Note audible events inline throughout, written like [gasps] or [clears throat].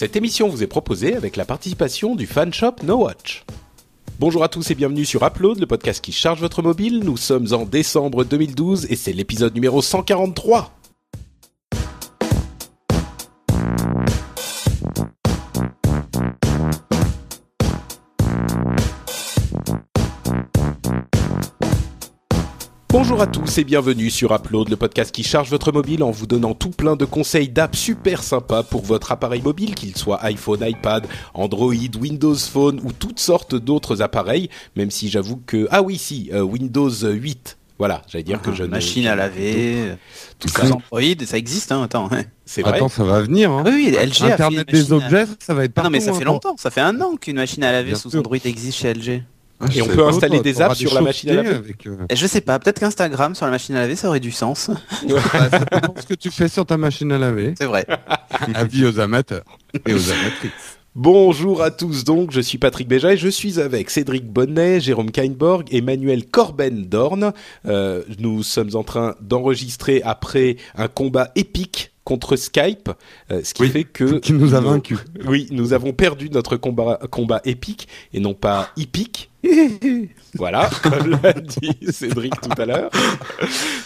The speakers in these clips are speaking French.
Cette émission vous est proposée avec la participation du fan shop No Watch. Bonjour à tous et bienvenue sur Upload, le podcast qui charge votre mobile. Nous sommes en décembre 2012 et c'est l'épisode numéro 143. Bonjour à tous et bienvenue sur Upload, le podcast qui charge votre mobile en vous donnant tout plein de conseils d'apps super sympas pour votre appareil mobile, qu'il soit iPhone, iPad, Android, Windows Phone ou toutes sortes d'autres appareils, même si j'avoue que... Ah oui, si, euh, Windows 8. Voilà, j'allais dire que je Machine à laver, tout ça. Android, ça existe, hein, attends. C'est vrai. Attends, ça va venir. Hein. Oui, oui, LG a fait Internet des à- objets, ça va être Ah partout. non, mais ça fait hein, longtemps, ça fait un an qu'une machine à laver Bien sous sûr. Android existe chez LG. Ah, Et je on peut pas, installer toi, des apps sur la machine à laver avec, euh, Et je sais pas, peut-être qu'Instagram sur la machine à laver, ça aurait du sens. bah, [laughs] ça dépend ce que tu fais sur ta machine à laver. C'est vrai. [laughs] Avis aux amateurs et aux amatrices. Bonjour à tous donc, je suis Patrick Béja et je suis avec Cédric Bonnet, Jérôme Kainborg et Manuel Corben-Dorn. Euh, nous sommes en train d'enregistrer après un combat épique contre Skype, euh, ce qui Oui, fait que... [laughs] Qui nous a vaincus. [laughs] Oui, nous avons perdu notre combat, combat épique et non pas hippique. [laughs] voilà, comme l'a dit Cédric tout à l'heure.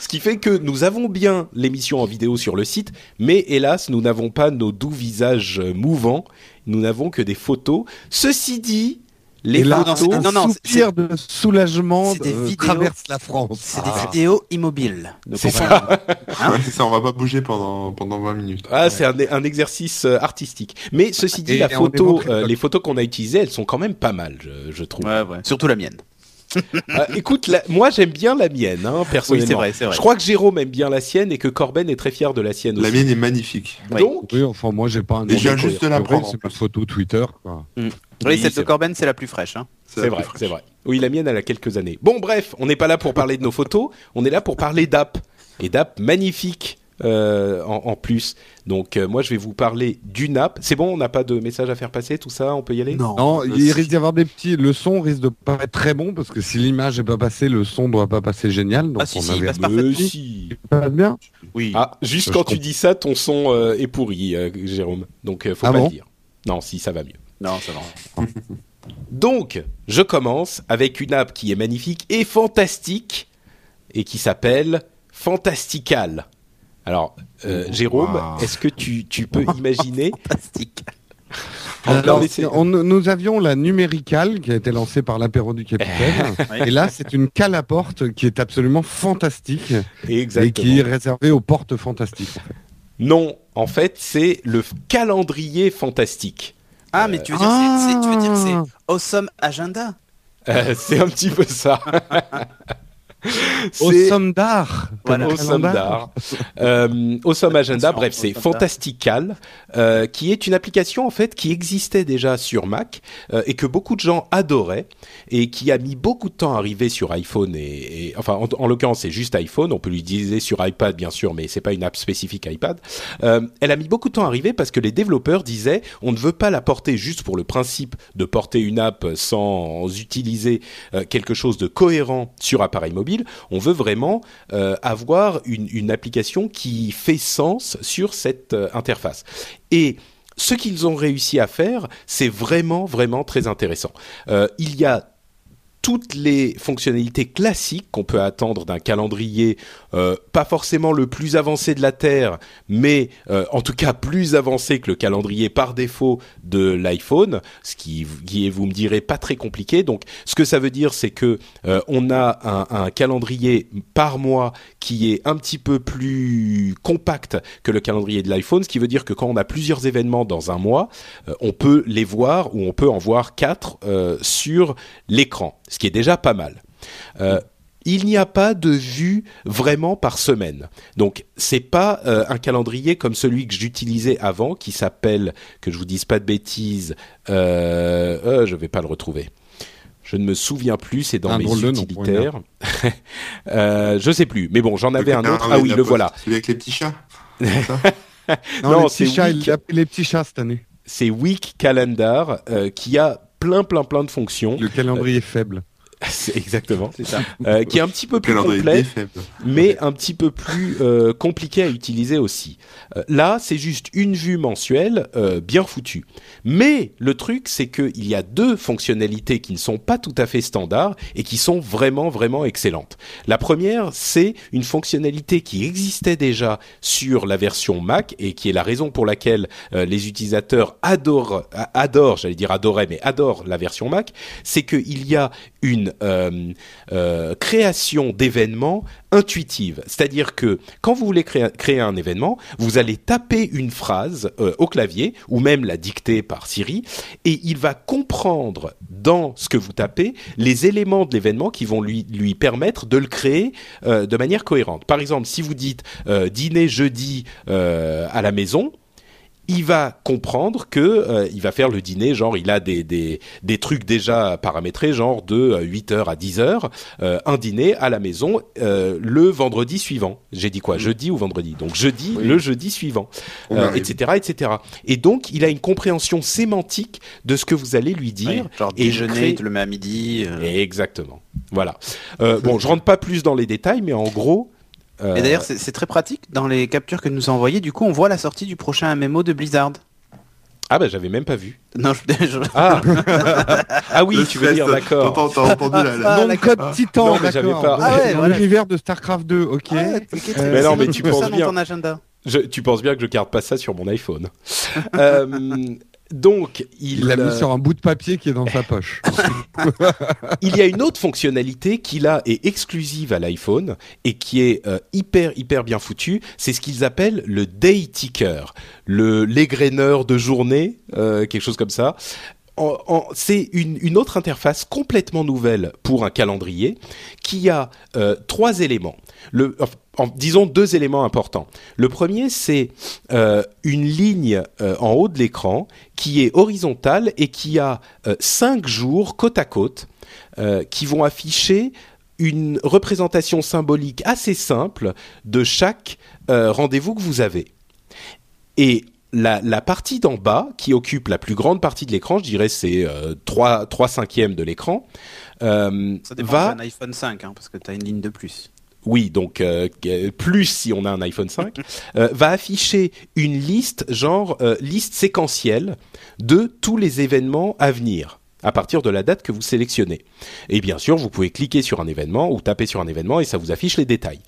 Ce qui fait que nous avons bien l'émission en vidéo sur le site, mais hélas, nous n'avons pas nos doux visages mouvants. Nous n'avons que des photos. Ceci dit, les et là, photos... un non, non, soupir de soulagement des euh, vidéos. traverse la France. C'est Ah. des vidéos immobiles. C'est ça. [laughs] Hein ça, on va pas bouger pendant, pendant 20 minutes. Ah, c'est un, un exercice euh, artistique. Mais ceci dit, Et la photo, euh, le- les photos qu'on a utilisées, elles sont quand même pas mal, je, je trouve. Ouais, ouais. Surtout la mienne. [laughs] Euh, écoute, la- moi j'aime bien la mienne, hein, personnellement. Oui, c'est vrai, c'est vrai. Je crois que Jérôme aime bien la sienne et que Corben est très fier de la sienne La aussi. mienne est magnifique. Oui. Donc, Oui, enfin, moi, j'ai pas un Et nom je viens de juste de colère. l'apprendre, C'est ma photo Twitter. Quoi. Oui, Oui, celle c'est de Corben, c'est la plus fraîche. Hein. c'est la vrai, c'est vrai. Oui, la mienne, elle a quelques années. Bon, bref, on n'est pas là pour parler de nos photos, on est là pour parler d'app. Et d'app magnifique euh, en, en plus. Donc, euh, moi, je vais vous parler d'une app. C'est bon, on n'a pas de message à faire passer, tout ça, on peut y aller? Non, Euh, il si. risque d'y avoir des petits. Le son risque de pas être très bon parce que si l'image est pas passée, le son doit pas passer génial. Donc Ah, si, on si, il avait passe Mais parfaitement. si. Il passe bien? Oui. Ah, juste quand tu dis ça, ton son euh, est pourri, euh, Jérôme. Donc, euh, faut Ah pas bon? le dire. Non, si, ça va mieux. Non, ça va. [laughs] Donc, je commence avec une app qui est magnifique et fantastique et qui s'appelle Fantastical. Alors, euh, Oh, Jérôme, wow. est-ce que tu, tu peux [laughs] imaginer Fantastique. Alors, c'est- on- nous avions la numéricale qui a été lancée par l'apéro du capitaine. [laughs] Et là, c'est une cale à porte qui est absolument fantastique et qui est réservée aux portes fantastiques. Non, en fait, c'est le calendrier fantastique. Ah, mais tu veux dire, c'est- c'est- tu veux dire que c'est Awesome Agenda? Euh, c'est un petit peu ça. [laughs] Au somme d'art. Voilà. Au somme d'art. [laughs] Euh, au somme agenda, bref, c'est Fantastical, euh, qui est une application en fait qui existait déjà sur Mac euh, et que beaucoup de gens adoraient et qui a mis beaucoup de temps à arriver sur iPhone et, et- enfin en, en l'occurrence c'est juste iPhone, on peut l'utiliser sur iPad bien sûr, mais c'est pas une app spécifique iPad. Euh, elle a mis beaucoup de temps à arriver parce que les développeurs disaient on ne veut pas la porter juste pour le principe de porter une app sans utiliser euh, quelque chose de cohérent sur appareil mobile. On veut vraiment euh, avoir une, application qui fait sens sur cette euh, interface. Et ce qu'ils ont réussi à faire, c'est vraiment, vraiment très intéressant. Euh, il y a toutes les fonctionnalités classiques qu'on peut attendre d'un calendrier, euh, pas forcément le plus avancé de la Terre, mais euh, en tout cas plus avancé que le calendrier par défaut de l'iPhone, ce qui, est, vous me direz, pas très compliqué. Donc, ce que ça veut dire, c'est que euh, on a un, un calendrier par mois qui est un petit peu plus compact que le calendrier de l'iPhone, ce qui veut dire que quand on a plusieurs événements dans un mois, euh, on peut les voir ou on peut en voir quatre euh, sur l'écran, ce qui est déjà pas mal. Euh, il n'y a pas de vue vraiment par semaine. Donc c'est pas euh, un calendrier comme celui que j'utilisais avant, qui s'appelle, que je vous dise pas de bêtises, euh, euh, je vais pas le retrouver. Je ne me souviens plus, c'est dans Un mes drôle de nom pour une utilitaires. [laughs] euh, je sais plus, mais bon, j'en avais un autre. Ah oui, le poste, voilà. Celui avec les petits chats. [laughs] Non, Non, les c'est petits chats, Week. il a pris les petits chats cette année. C'est Week Calendar, euh, qui a plein, plein, plein de fonctions. Le calendrier faible. [laughs] C'est exactement. C'est ça. Euh, qui est un petit peu plus complet, mais un petit peu plus euh, compliqué à utiliser aussi. Euh, là, c'est juste une vue mensuelle euh, bien foutue. Mais le truc, c'est qu'il y a deux fonctionnalités qui ne sont pas tout à fait standards et qui sont vraiment, vraiment excellentes. La première, c'est une fonctionnalité qui existait déjà sur la version Mac et qui est la raison pour laquelle euh, les utilisateurs adorent, adorent, j'allais dire adoraient, mais adorent la version Mac, c'est qu'il y a une euh, euh, création d'événements intuitive. C'est-à-dire que quand vous voulez créer, créer un événement, vous allez taper une phrase au clavier ou même la dicter par Siri et il va comprendre dans ce que vous tapez les éléments de l'événement qui vont lui, permettre de le créer euh, de manière cohérente. Par exemple, si vous dites euh, dîner jeudi euh, à la maison, il va comprendre que euh, il va faire le dîner, genre il a des, des, des trucs déjà paramétrés, genre de 8h à 10h, euh, un dîner à la maison euh, le vendredi suivant. J'ai dit quoi Jeudi ou vendredi? Donc jeudi, Oui. le jeudi suivant, euh, etc., etc. Et donc il a une compréhension sémantique de ce que vous allez lui dire. Genre et déjeuner, crée- il te le met à midi. euh. Exactement. Voilà. Euh, bon, je [laughs] rentre pas plus dans les détails, mais en gros. Euh, Et d'ailleurs, c'est très pratique. Dans les captures que nous a envoyées, du coup, on voit la sortie du prochain MMO de Blizzard. ah bah j'avais même pas vu. Non, je... [laughs] je- Ah, ah oui, Le tu veux stress, dire d'accord. T'entends, t'as entendu Ah, Non, d'accord. code Titan, Non, mais j'avais d'accord. pas- Ah ouais, voilà. l'univers de StarCraft 2, ok. Ah, Euh, Mais non, mais tu penses ça dans bien. ton agenda. Je, tu penses bien que je garde pas ça sur mon iPhone. [laughs] Euh, donc, il, l'a euh, mis sur un bout de papier qui est dans sa poche. [laughs] il y a une autre fonctionnalité qui là est exclusive à l'iPhone et qui est euh, hyper hyper bien foutue. C'est ce qu'ils appellent le day ticker, le l'égraineur de journée, euh, quelque chose comme ça. C'est une, une autre interface complètement nouvelle pour un calendrier qui a euh, trois éléments. Le, en- disons deux éléments importants. Le premier, c'est euh, une ligne euh, en haut de l'écran qui est horizontale et qui a euh, cinq jours côte à côte euh, qui vont afficher une représentation symbolique assez simple de chaque rendez-vous que vous avez. Et la, la partie d'en bas, qui occupe la plus grande partie de l'écran, je dirais c'est euh, 3, 3 cinquièmes de l'écran, euh, Ça dépend va... d'un iPhone 5, hein, parce que tu as une ligne de plus. Oui, donc euh, plus si on a un iPhone 5, [laughs] euh, va afficher une liste, genre euh, liste séquentielle de tous les événements à venir à partir de la date que vous sélectionnez. Et bien sûr, vous pouvez cliquer sur un événement ou taper sur un événement et ça vous affiche les détails.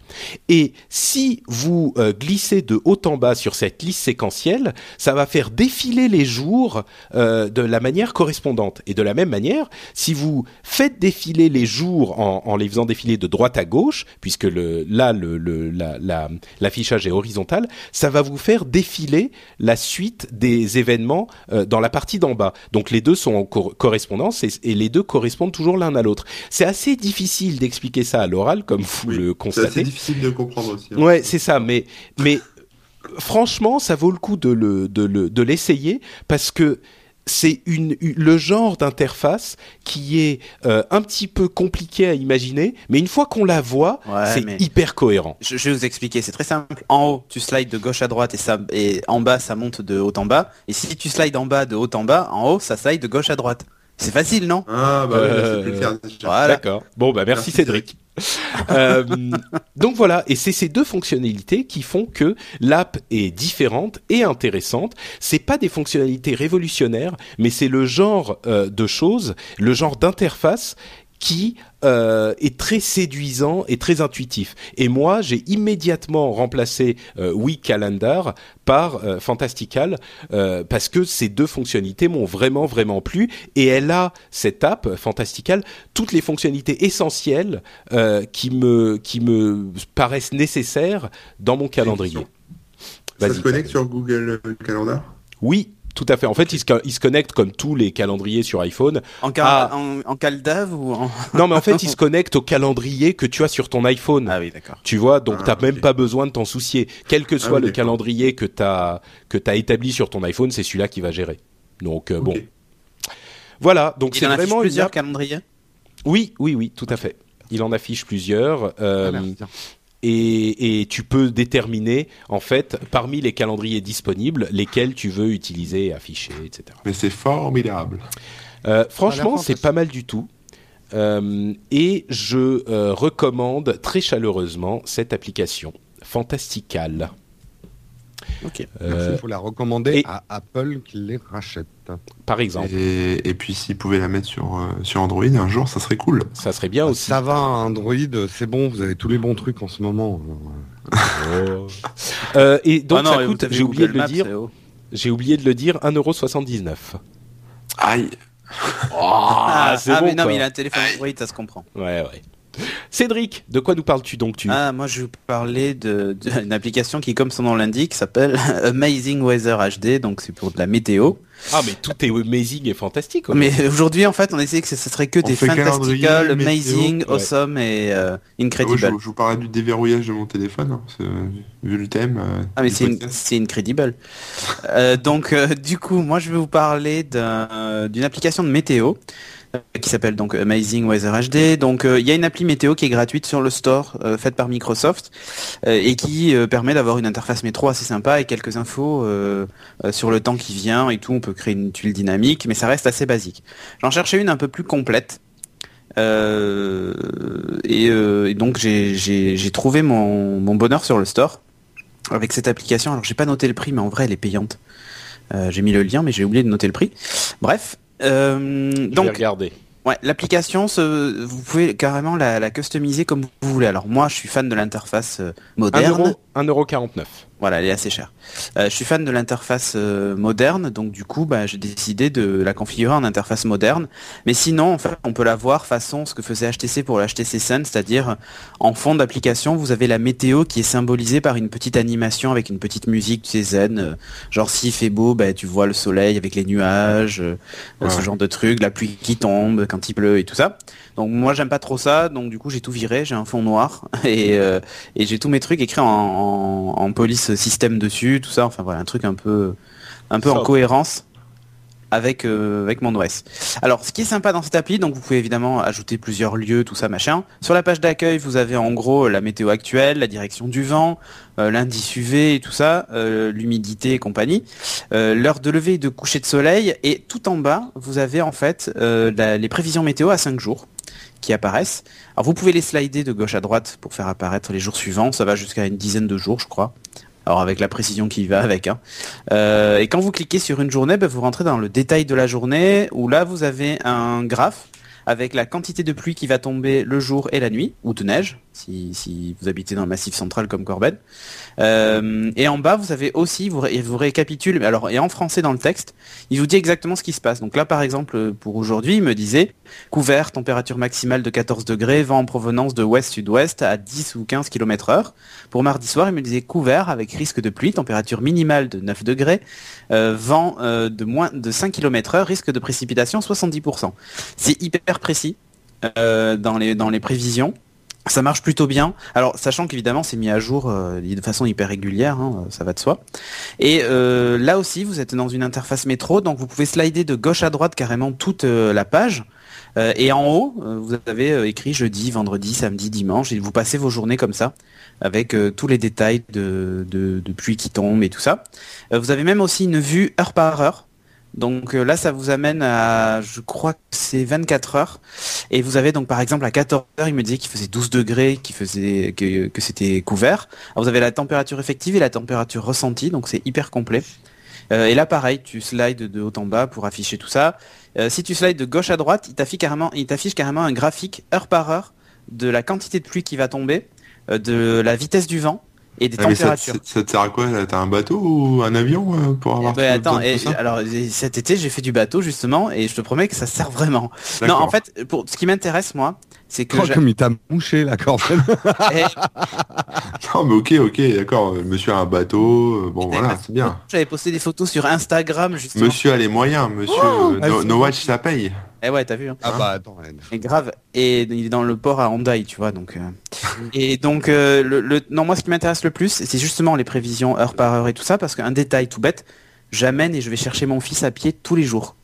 Et si vous euh, glissez de haut en bas sur cette liste séquentielle, ça va faire défiler les jours euh, de la manière correspondante. Et de la même manière, si vous faites défiler les jours en, les faisant défiler de droite à gauche, puisque là l'affichage est horizontal, ça va vous faire défiler la suite des événements euh, dans la partie d'en bas. Donc les deux sont en cor- correspondance et, et les deux correspondent toujours l'un à l'autre. C'est assez difficile d'expliquer ça à l'oral, comme vous Oui, le C'est assez constatez. difficile de comprendre aussi. hein. Ouais, c'est ça. Mais, mais franchement, ça vaut le coup de le, de le, de l'essayer parce que c'est une, une- le genre d'interface qui est euh, un petit peu compliqué à imaginer, mais une fois qu'on la voit, Ouais, c'est hyper cohérent. Je, je vais vous expliquer, c'est très simple. En haut, tu slides de gauche à droite et, ça, et en bas, ça monte de haut en bas. Et si tu slides en bas de haut en bas, en haut, ça slide de gauche à droite. C'est facile, non Ah, bah ouais, Euh, c'est plus le faire déjà. Voilà. D'accord. Bon, bah merci, Merci, Cédric. Euh, [laughs] donc voilà, et c'est ces deux fonctionnalités qui font que l'app est différente et intéressante. C'est pas des fonctionnalités révolutionnaires, mais c'est le genre euh, de choses, le genre d'interface qui euh, est très séduisant et très intuitif. Et moi, j'ai immédiatement remplacé euh, Calendar par euh, Fantastical euh, parce que ces deux fonctionnalités m'ont vraiment vraiment plu. Et elle a cette app Fantastical toutes les fonctionnalités essentielles qui me qui me paraissent nécessaires dans mon calendrier. Ça se connecte sur Google Calendar? Oui, tout à fait. En fait, il se, il se connecte comme tous les calendriers sur iPhone. En, cal- Ah. en, en caldav ou en... Non, mais en fait, [laughs] il se connecte au calendrier que tu as sur ton iPhone. Ah oui, d'accord. Tu vois, donc Ah, t'as même pas besoin de t'en soucier. Quel que soit oui, le calendrier que t'as que t'as établi sur ton iPhone, c'est celui-là qui va gérer. Donc euh, bon, voilà. Donc Il c'est en affiche vraiment plusieurs calendriers? Oui, oui, oui, tout à fait. Il en affiche plusieurs. euh, Ah, merci. Et, et tu peux déterminer en fait parmi les calendriers disponibles lesquels tu veux utiliser et afficher, etc. Mais c'est formidable. Euh, franchement, c'est pas mal du tout. Euh, et je euh, recommande très chaleureusement cette application Fantastical. Ok. Euh, Il faut la recommander et- à Apple qui les rachète. par exemple, Et, et puis s'ils pouvaient la mettre sur, euh, sur Android un jour, ça serait cool. ça serait bien aussi. Ça va, Android, c'est bon, vous avez tous les bons trucs en ce moment. [laughs] Euh, et donc Ah non, ça et coûte, j'ai oublié de le dire, j'ai oublié de le dire, 1,79€. Aïe. Ah, c'est ah, bon mais non, quoi. mais il a un téléphone Android, ça se comprend. Ouais, ouais. Cédric, de quoi nous parles-tu donc tu Ah, moi je vais vous parler d'une [laughs] application qui, comme son nom l'indique, s'appelle [laughs] Amazing Weather HD, donc c'est pour de la météo. Ah, mais tout est amazing et fantastique. quoi. Mais aujourd'hui, en fait, on essayait que ce serait que On des fantastical, amazing, météo, ouais. awesome et euh, incredible. je, je vous parlais du déverrouillage de mon téléphone, hein, vu le thème. euh, Ah mais c'est une- podcast. c'est incredible. Euh, donc euh, du coup, moi je vais vous parler d'un- d'une application de météo euh, qui s'appelle donc Amazing Weather HD. Donc euh, il y a une appli météo qui est gratuite sur le store euh, faite par Microsoft euh, et qui permet d'avoir une interface métro assez sympa et quelques infos sur le temps qui vient et tout. On peut créer une tuile dynamique, mais ça reste assez basique. J'en cherchais une un peu plus complète. Et, donc j'ai- trouvé mon, mon bonheur sur le store avec cette application. Alors j'ai pas noté le prix, mais en vrai elle est payante. J'ai mis le lien, mais j'ai oublié de noter le prix. Bref, euh, donc ouais, l'application, se- vous pouvez carrément la, la customiser comme vous voulez. Alors moi, je suis fan de l'interface euh, moderne. 1,49€. Voilà, elle est assez chère. Euh, je suis fan de l'interface euh, moderne, donc du coup, bah, j'ai décidé de la configurer en interface moderne. Mais sinon, en fait, on peut la voir façon ce que faisait HTC pour la HTC Sun, c'est-à-dire en fond d'application, vous avez la météo qui est symbolisée par une petite animation avec une petite musique, tu sais, zen. euh, genre s'il fait beau, bah, tu vois le soleil avec les nuages, euh, Ouais. ce genre de trucs, la pluie qui tombe quand il pleut et tout ça. Donc moi, j'aime pas trop ça, donc du coup, j'ai tout viré, j'ai un fond noir. [laughs] Et euh, et j'ai tous mes trucs écrits en, en, en police système dessus, tout ça. Enfin voilà, un truc un peu, un peu en cohérence avec euh, avec mon OS. Alors, ce qui est sympa dans cette appli, donc vous pouvez évidemment ajouter plusieurs lieux, tout ça, machin. Sur la page d'accueil, vous avez en gros la météo actuelle, la direction du vent, euh, l'indice UV et tout ça, euh, l'humidité et compagnie, l'heure de lever et de coucher de soleil, et tout en bas, vous avez en fait les prévisions météo à 5 jours qui apparaissent. Alors vous pouvez les slider de gauche à droite pour faire apparaître les jours suivants, ça va jusqu'à une dizaine de jours je crois. Alors avec la précision qui va avec. Hein. Euh, et quand vous cliquez sur une journée, ben, vous rentrez dans le détail de la journée où là vous avez un graphe avec la quantité de pluie qui va tomber le jour et la nuit, ou de neige, si, vous habitez dans le massif central comme Corben. Euh, et en bas, vous avez aussi, vous, vous récapitule, alors, et en français dans le texte, il vous dit exactement ce qui se passe. Donc là, par exemple, pour aujourd'hui, il me disait, couvert, température maximale de 14 degrés, vent en provenance de ouest-sud-ouest à 10 ou 15 km heure. Pour mardi soir, il me disait couvert avec risque de pluie, température minimale de 9 degrés, euh, vent euh, de moins de 5 km heure, risque de précipitation 70%. C'est hyper précis euh, dans, les, prévisions. Ça marche plutôt bien. Alors, sachant qu'évidemment, c'est mis à jour euh, de façon hyper régulière, hein, ça va de soi. Et euh, là aussi, vous êtes dans une interface métro, donc vous pouvez slider de gauche à droite carrément toute euh, la page. Euh, et en haut, euh, vous avez euh, écrit jeudi, vendredi, samedi, dimanche, et vous passez vos journées comme ça, avec euh, tous les détails de, de, pluie qui tombe et tout ça. Euh, vous avez même aussi une vue heure par heure. Donc euh, là, ça vous amène à, je crois que c'est 24 heures. Et vous avez donc par exemple à 14 heures, il me disait qu'il faisait 12 degrés, qu'il faisait que, c'était couvert. Vous avez la température effective et la température ressentie, donc c'est hyper complet. Euh, et là, pareil, tu slides de haut en bas pour afficher tout ça. Euh, si tu slides de gauche à droite, il t'affiche carrément, un graphique heure par heure de la quantité de pluie qui va tomber, de la vitesse du vent et des Ah, mais ça, températures. ça- ça te sert à quoi T'as un bateau ou un avion euh, pour avoir tout- attends, tout et- ça? alors et cet été j'ai fait du bateau justement et je te promets que ça sert vraiment. Non, en fait, pour ce qui m'intéresse moi, c'est que Oh, comme il t'a mouché la Corben. [laughs] eh, Non, mais ok, ok, d'accord. Monsieur a un bateau, euh, bon voilà, c'est bien. j'avais posté des photos sur Instagram justement. Monsieur a les moyens, monsieur. Oh, euh, no, watch, ça paye. Eh ouais, t'as vu. Hein. Ah bah attends. Et grave. Et il est dans le port à Hondaï, tu vois. Donc. euh, Et donc euh, le, le- non moi ce qui m'intéresse le plus, c'est justement les prévisions heure par heure et tout ça parce qu'un détail tout bête, j'amène et je vais chercher mon fils à pied tous les jours.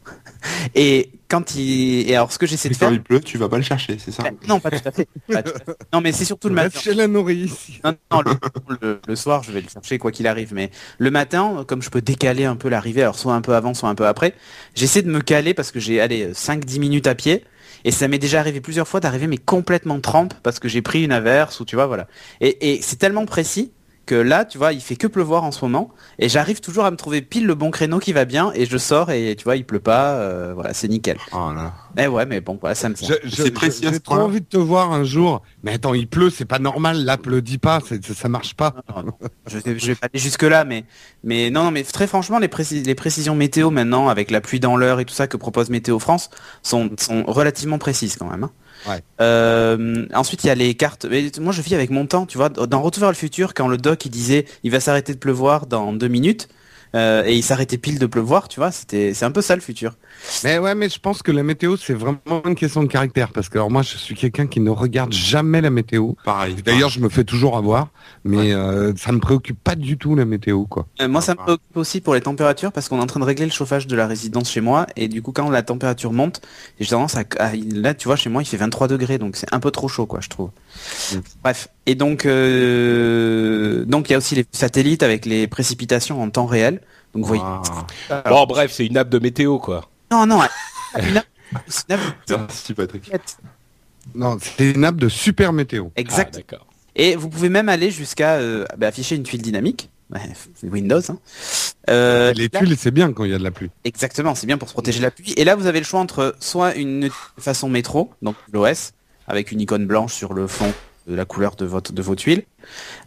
Et quand il et alors ce que j'essaie de Et quand faire, il pleut, tu vas pas le chercher, c'est ça? Non pas tout à fait. Pas tout à fait. Non mais c'est surtout le matin. Chez la nourrice. Non, non, le, le- le soir, je vais le chercher quoi qu'il arrive. Mais le matin, comme je peux décaler un peu l'arrivée, alors soit un peu avant, soit un peu après, j'essaie de me caler parce que j'ai allé 5-10 minutes à pied. Et ça m'est déjà arrivé plusieurs fois d'arriver mais complètement trempe parce que j'ai pris une averse ou tu vois voilà. Et, et c'est tellement précis que là, tu vois, il fait que pleuvoir en ce moment, et j'arrive toujours à me trouver pile le bon créneau qui va bien, et je sors et tu vois, il pleut pas, euh, voilà, c'est nickel. Oh là. Eh ouais, mais bon, voilà, ça me C'est précis J'ai trop envie de te voir un jour. Mais attends, il pleut, c'est pas normal. Là, pleut pas, ça, ça marche pas. Non, non, je vais, je vais pas aller jusque là, mais mais non, non, mais très franchement, les, précis- les précisions météo maintenant, avec la pluie dans l'heure et tout ça que propose Météo France, sont, sont relativement précises quand même. hein. Euh, ensuite, il y a les cartes. Mais moi, je vis avec mon temps, tu vois. Dans Retour vers le futur, quand le doc il disait, il va s'arrêter de pleuvoir dans deux minutes. Euh, et il s'arrêtait pile de pleuvoir, tu vois, c'était, c'est un peu ça le futur. Mais ouais, mais je pense que la météo, c'est vraiment une question de caractère. Parce que alors moi, je suis quelqu'un qui ne regarde jamais la météo. Pareil. D'ailleurs, je me fais toujours avoir. Mais euh, ça me préoccupe pas du tout la météo, quoi. Euh, moi, ça me préoccupe aussi pour les températures parce qu'on est en train de régler le chauffage de la résidence chez moi et du coup, quand la température monte, j'ai tendance à, à- là, tu vois, chez moi, il fait 23 degrés, donc c'est un peu trop chaud, quoi, je trouve. Mm. Bref. Et donc, euh, donc il y a aussi les satellites avec les précipitations en temps réel. Donc, vous voyez. Bon, bref, c'est une app de météo, quoi. Non, non. [laughs] une Merci Patrick. Non, c'est une app de super météo. Exact. Ah. Et vous pouvez même aller jusqu'à euh, bah, afficher une tuile dynamique. Ouais, Windows. Hein. Euh, les là- tuiles, c'est bien quand il y a de la pluie. Exactement, c'est bien pour se protéger de la pluie. Et là, vous avez le choix entre soit une façon métro, donc l'OS, avec une icône blanche sur le fond de la couleur de, votre, de vos tuiles.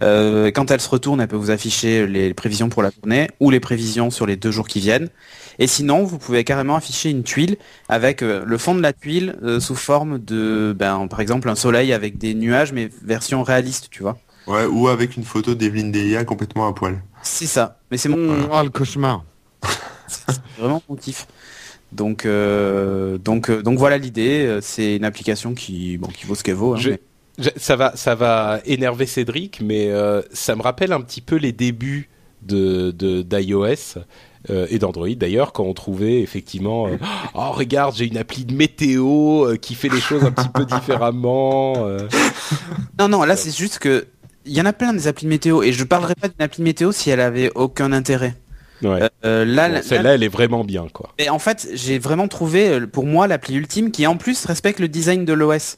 Euh, quand elle se retourne, elle peut vous afficher les prévisions pour la journée ou les prévisions sur les deux jours qui viennent. Et sinon, vous pouvez carrément afficher une tuile avec euh, le fond de la tuile euh, sous forme de, ben, par exemple, un soleil avec des nuages, mais version réaliste, tu vois. Ouais, ou avec une photo d'Evelyne Delia complètement à poil. C'est ça. Mais c'est mon, [laughs] Oh, le cauchemar. C'est vraiment mon kiff. Donc, euh, donc, donc voilà l'idée. C'est une application qui, bon, qui vaut ce qu'elle vaut. hein, mais- ça va, ça va énerver Cédric, mais euh, ça me rappelle un petit peu les débuts de de- d'iOS euh, et d'Android d'ailleurs, quand on trouvait effectivement, euh, [gasps] oh regarde, j'ai une appli de météo euh, qui fait les choses un petit peu différemment. Non, non, là c'est juste que il y en a plein des applis de météo et je parlerai pas d'une appli de météo si elle avait aucun intérêt. Ouais. Là, Bon, là- Celle-là, elle est vraiment bien, quoi. mais en fait, j'ai vraiment trouvé pour moi l'appli ultime qui en plus respecte le design de l'OS.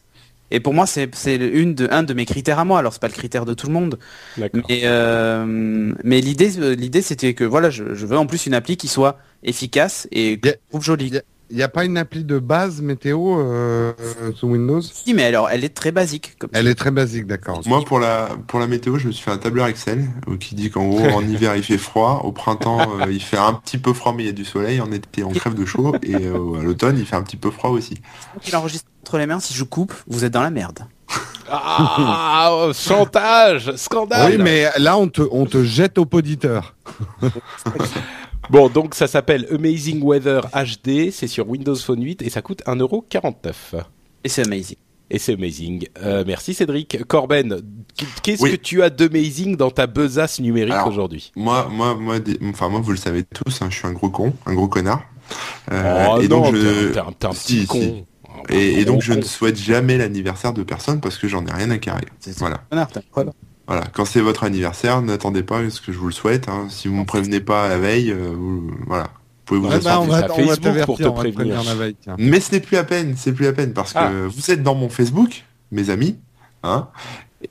Et pour moi, c'est une de un de mes critères à moi. Alors c'est pas le critère de tout le monde. Mais, euh, mais l'idée, euh, l'idée, c'était que voilà, je, je veux en plus une appli qui soit efficace et que Yeah. je trouve jolie. Yeah. Il n'y a pas une appli de base météo euh, sous Windows? Si, mais alors, elle est très basique. Comme Elle est très basique, d'accord. Moi, pour la, pour la météo, je me suis fait un tableur Excel qui dit qu'en gros, en [laughs] hiver, il fait froid. Au printemps, euh, il fait un petit peu froid, mais il y a du soleil. En été, on crève de chaud. Et euh, à l'automne, il fait un petit peu froid aussi. il enregistre entre les mains. Si je coupe, vous êtes dans la merde. Ah, oh, chantage, scandale. Oui, mais là, on te, on te jette au poditeur. [laughs] Bon, donc ça s'appelle Amazing Weather HD, c'est sur Windows Phone 8 et ça coûte 1,49€. Et c'est amazing. Et c'est amazing. Euh, merci Cédric. Corben, qu'est-ce Oui. que tu as d'amazing dans ta besace numérique Alors, aujourd'hui? Moi, moi, moi, des- enfin, moi, vous le savez tous, hein, je suis un gros con, un gros connard. Euh, Oh et non, donc, t'es je, un- t'es un, t'es un Si, petit si. con. Et, donc, je ne souhaite jamais l'anniversaire de personne parce que j'en ai rien à carrer. C'est Voilà. quand c'est votre anniversaire, n'attendez pas ce que je vous le souhaite. hein. Si vous me prévenez pas à la veille, euh, vous- voilà, vous pouvez vous Ouais, bah, à on va pour te prévenir. la veille. Mais ce n'est plus à peine, c'est plus à peine parce que Ah. vous êtes dans mon Facebook, mes amis, hein,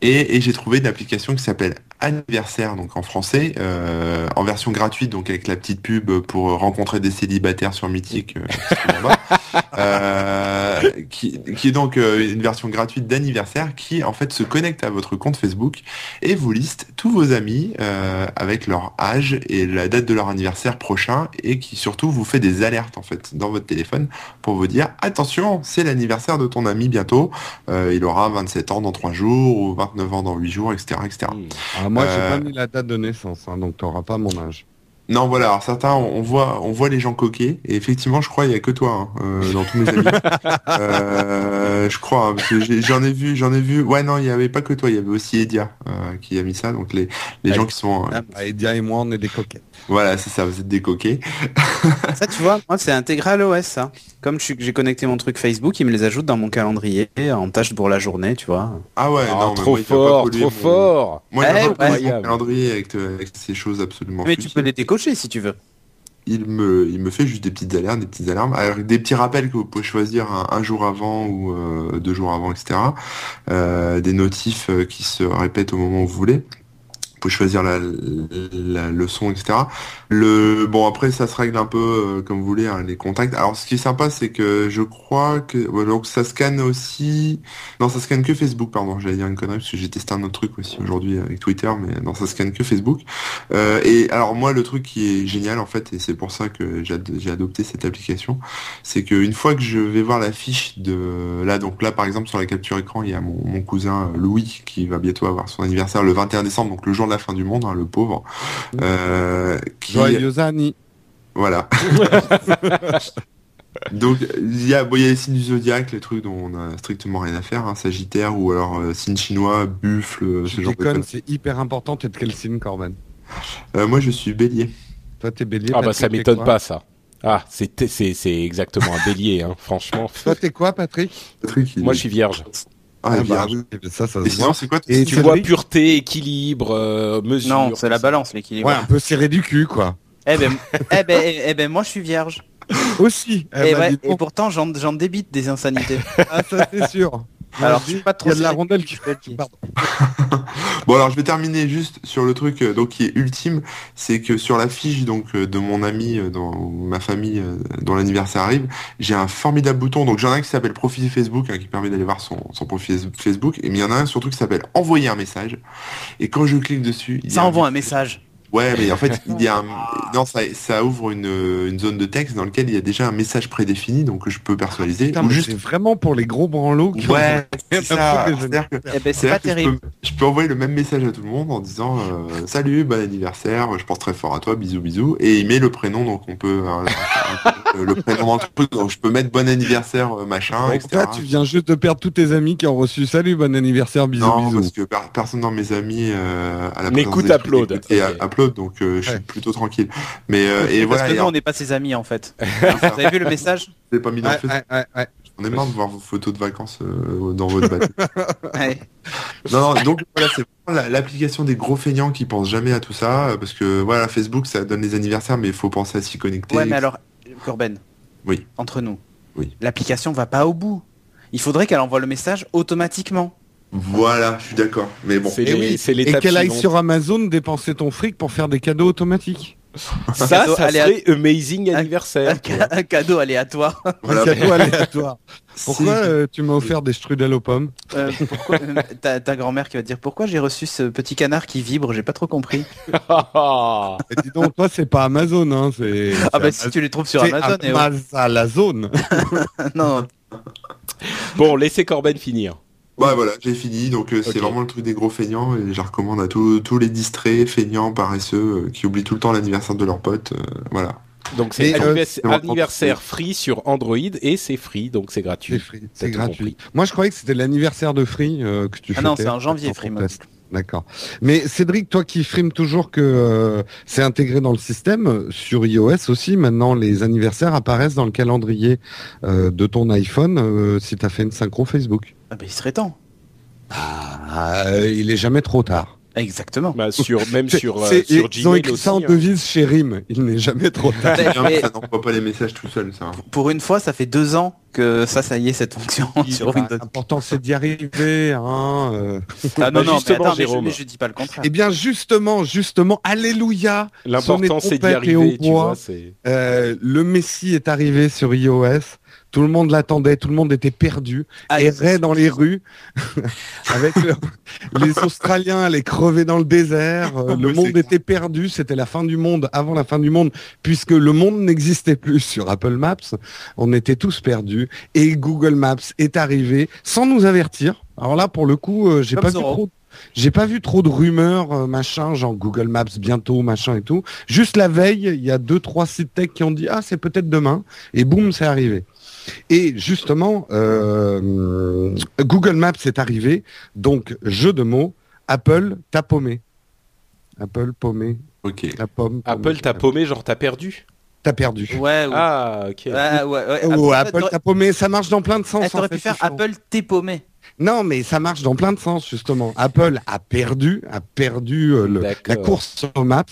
et, et j'ai trouvé une application qui s'appelle Anniversaire, donc en français, euh, en version gratuite, donc avec la petite pub pour rencontrer des célibataires sur Mythique, euh. [laughs] Euh, qui, qui est donc euh, une version gratuite d'anniversaire qui en fait se connecte à votre compte Facebook et vous liste tous vos amis euh, avec leur âge et la date de leur anniversaire prochain et qui surtout vous fait des alertes en fait dans votre téléphone pour vous dire attention c'est l'anniversaire de ton ami bientôt Euh, il aura 27 ans dans 3 jours ou 29 ans dans 8 jours etc etc Hmm. Ah, moi, j'ai Euh, pas mis la date de naissance, hein, donc t'auras pas mon âge. Non voilà alors certains on voit on voit les gens coquets et effectivement je crois il y a que toi hein, euh, dans tous mes amis [laughs] Euh, je crois hein, parce que j'ai- j'en ai vu j'en ai vu ouais non il y avait pas que toi il y avait aussi Edia euh, qui a mis ça donc les les Ouais. gens qui sont euh, Ah, Edia et moi, on est des coquettes. voilà c'est ça vous êtes des coquets Ça, tu vois, moi, c'est intégré à l'OS, ça. Comme je suis- j'ai connecté mon truc Facebook, il me les ajoute dans mon calendrier en tâche pour la journée, tu vois. ah ouais Ah, non mais trop moi, fort, trop mon- fort. Moi, Eh, polluer mon calendrier avec, ces choses absolument Mais tu peux les si tu veux. il me, il me fait juste des petites alertes, des petites alarmes, avec des petits rappels que vous pouvez choisir un, un jour avant ou euh, deux jours avant, etc. Euh, des notifs euh, qui se répètent au moment où vous voulez. Vous pouvez choisir la, la leçon, etc. Le bon après ça se règle un peu euh, comme vous voulez hein, les contacts. Alors ce qui est sympa c'est que je crois que donc ça scanne aussi. Non ça scanne que Facebook pardon. J'allais dire une connerie parce que j'ai testé un autre truc aussi aujourd'hui avec Twitter mais non ça scanne que Facebook. Euh, et alors moi le truc qui est génial en fait et c'est pour ça que j'ai adopté cette application, c'est qu'une fois que je vais voir la fiche de là donc là par exemple sur la capture écran il y a mon, mon cousin euh, Louis qui va bientôt avoir son anniversaire le 21 décembre donc le jour de la fin du monde hein, le pauvre. Euh, qui- Joyeux Annie. voilà. [laughs] Donc il y a bon, il y a les signes du zodiaque, les trucs dont on a strictement rien à faire, hein, Sagittaire ou alors euh, signe chinois, buffle, euh, Je ce genre de déconne, c'est hyper important. T'es de quel signe, Corben? Euh, moi je suis Bélier. Toi, t'es bélier. Ah bah Patrick, ça t'es m'étonne pas ça. Ah, c'est c'est c'est exactement un bélier, hein, franchement. Toi, t'es quoi, Patrick? Patrick, il- Moi, je suis vierge. Ah, bah, vierge. oui, ça, ça se voit. c'est quoi Et Tu vois pureté, équilibre, euh, mesure. Non, c'est la balance l'équilibre. Ouais, un peu serré du cul, quoi. Eh ben, eh ben, eh, ben, moi je suis vierge. [laughs] Aussi. Eh et, bah, ouais, dis et pourtant j'en j'en débite des insanités. [laughs] Ah, ça, c'est sûr. Alors, je suis pas trop Il y a de la rondelle qui Petit. Pardon. Bon alors je vais terminer juste sur le truc euh, donc qui est ultime, c'est que sur la fiche donc euh, de mon ami euh, dans ma famille dont l'anniversaire arrive, j'ai un formidable bouton. Donc j'en ai un qui s'appelle profil Facebook hein, qui permet d'aller voir son, son profil Facebook et il y en a un surtout qui s'appelle envoyer un message. Et quand je clique dessus, il Ça envoie un message. Ouais, mais en fait, [laughs] il y a un... non, ça, ça ouvre une, une zone de texte dans lequel il y a déjà un message prédéfini, donc que je peux personnaliser. Putain, ou mais juste c'est vraiment pour les gros branlots qui Ouais, c'est ça. C'est-à-dire que- Eh ben, c'est pas que je terrible. peux, je peux envoyer le même message à tout le monde en disant euh, salut, bon anniversaire, je pense très fort à toi, bisous bisous, et il met le prénom, donc on peut euh, [laughs] le prénom truc, donc je peux mettre bon anniversaire euh, machin, etc. là, tu viens juste de perdre tous tes amis qui ont reçu salut, bon anniversaire, bisous, non, bisous. parce que per- personne dans mes amis euh, à la d'esprit Upload. d'écouter Ok. Upload, donc euh, je suis Ouais. plutôt tranquille. Mais euh, et Parce voilà, que et nous, on n'est pas ses amis en fait. c'est. [laughs] Vous avez vu le message? Je l'ai pas mis dans Ouais, le Facebook. ouais, ouais, ouais. On est marre de voir vos photos de vacances euh, dans votre bateau. [laughs] Ouais. non, non, donc voilà, c'est l'application des gros feignants qui pensent jamais à tout ça, parce que voilà, Facebook, ça donne les anniversaires, mais il faut penser à s'y connecter. Ouais, mais alors, Corben. Oui. Entre nous. Oui. L'application va pas au bout. Il faudrait qu'elle envoie le message automatiquement. Voilà, je suis d'accord. Mais bon, C'est Et les- oui, c'est Et qu'elle aille sur Amazon dépenser ton fric pour faire des cadeaux automatiques. Ça, ça aléa- serait amazing Un- anniversaire. Un, ca- un cadeau aléatoire. [laughs] voilà, un cadeau aléatoire. [laughs] Pourquoi euh, tu m'as offert des strudels aux pommes? Euh, pourquoi- euh, ta, ta grand-mère qui va te dire pourquoi j'ai reçu ce petit canard qui vibre, j'ai pas trop compris. [laughs] Et Dis donc, toi, c'est pas Amazon, hein, c'est. Ah bah si tu les trouves sur c'est Amazon. et oh. Amazon. Non, bon, laissez Corben finir. Ouais, voilà, j'ai fini. Donc euh, c'est Ok. vraiment le truc des gros feignants et je la recommande à tous tous les distraits, feignants, paresseux, euh, qui oublient tout le temps l'anniversaire de leurs potes. euh, voilà. Donc c'est Et, euh, annivers- c'est vraiment- anniversaire free sur Android et c'est free, donc c'est C'est gratuit. free, c'est tout gratuit. compris. Moi, je croyais que c'était l'anniversaire de Free euh, que tu Ah non, fêtais. c'est en janvier, Free. D'accord. Mais Cédric, toi qui frimes toujours que euh, c'est intégré dans le système, euh, sur iOS aussi, maintenant les anniversaires apparaissent dans le calendrier euh, de ton iPhone euh, si tu as fait une synchro Facebook. ah bah, il serait temps. Ah, il est jamais trop tard. Exactement. Bah, sur, même sur, euh, sur ils ont Gmail écrit aussi. ça en hein. devise chez RIM. Il n'est jamais trop tard. Mais- ça n'envoie pas les messages tout seul, ça. pour une fois, ça fait deux ans que ça, ça y est, cette fonction sur Bah, Windows. L'important c'est d'y arriver. Hein, euh. Ah non, Bah, non, mais justement, attends, mais je, Jérôme. mais je dis pas le contraire. Eh bien justement, justement, alléluia. L'important c'est d'y trompette et arriver, au tu bois. vois. c'est- Euh, le Messi est arrivé sur iOS. Tout le monde l'attendait, tout le monde était perdu, Ah, errait dans les rues, [laughs] avec le- les Australiens allaient crever dans le désert. euh, [laughs] le monde était perdu, c'était la fin du monde avant la fin du monde, puisque le monde n'existait plus [laughs] sur Apple Maps. On était tous perdus et Google Maps est arrivé sans nous avertir. Alors là, pour le coup, euh, j'ai Comme pas vu Zorro. trop. J'ai pas vu trop de rumeurs, euh, machin, genre Google Maps bientôt, machin et tout. Juste la veille, il y a deux, trois sites tech qui ont dit ah c'est peut-être demain, et boum, c'est arrivé. Et justement, euh, Google Maps est arrivé, donc jeu de mots, Apple t'a paumé. Apple paumé, Ok. la pomme. Apple t'a paumé, genre t'as perdu. T'as perdu. Ouais, ouais. Ah, ok. Ouais, ouais, ouais. Oh, Apple, Apple t'a paumé, ça marche dans plein de sens. En T'aurais fait, pu faire. Apple t'es paumé. Non, mais ça marche dans plein de sens justement. Apple a perdu, a perdu euh, le- la course aux Maps,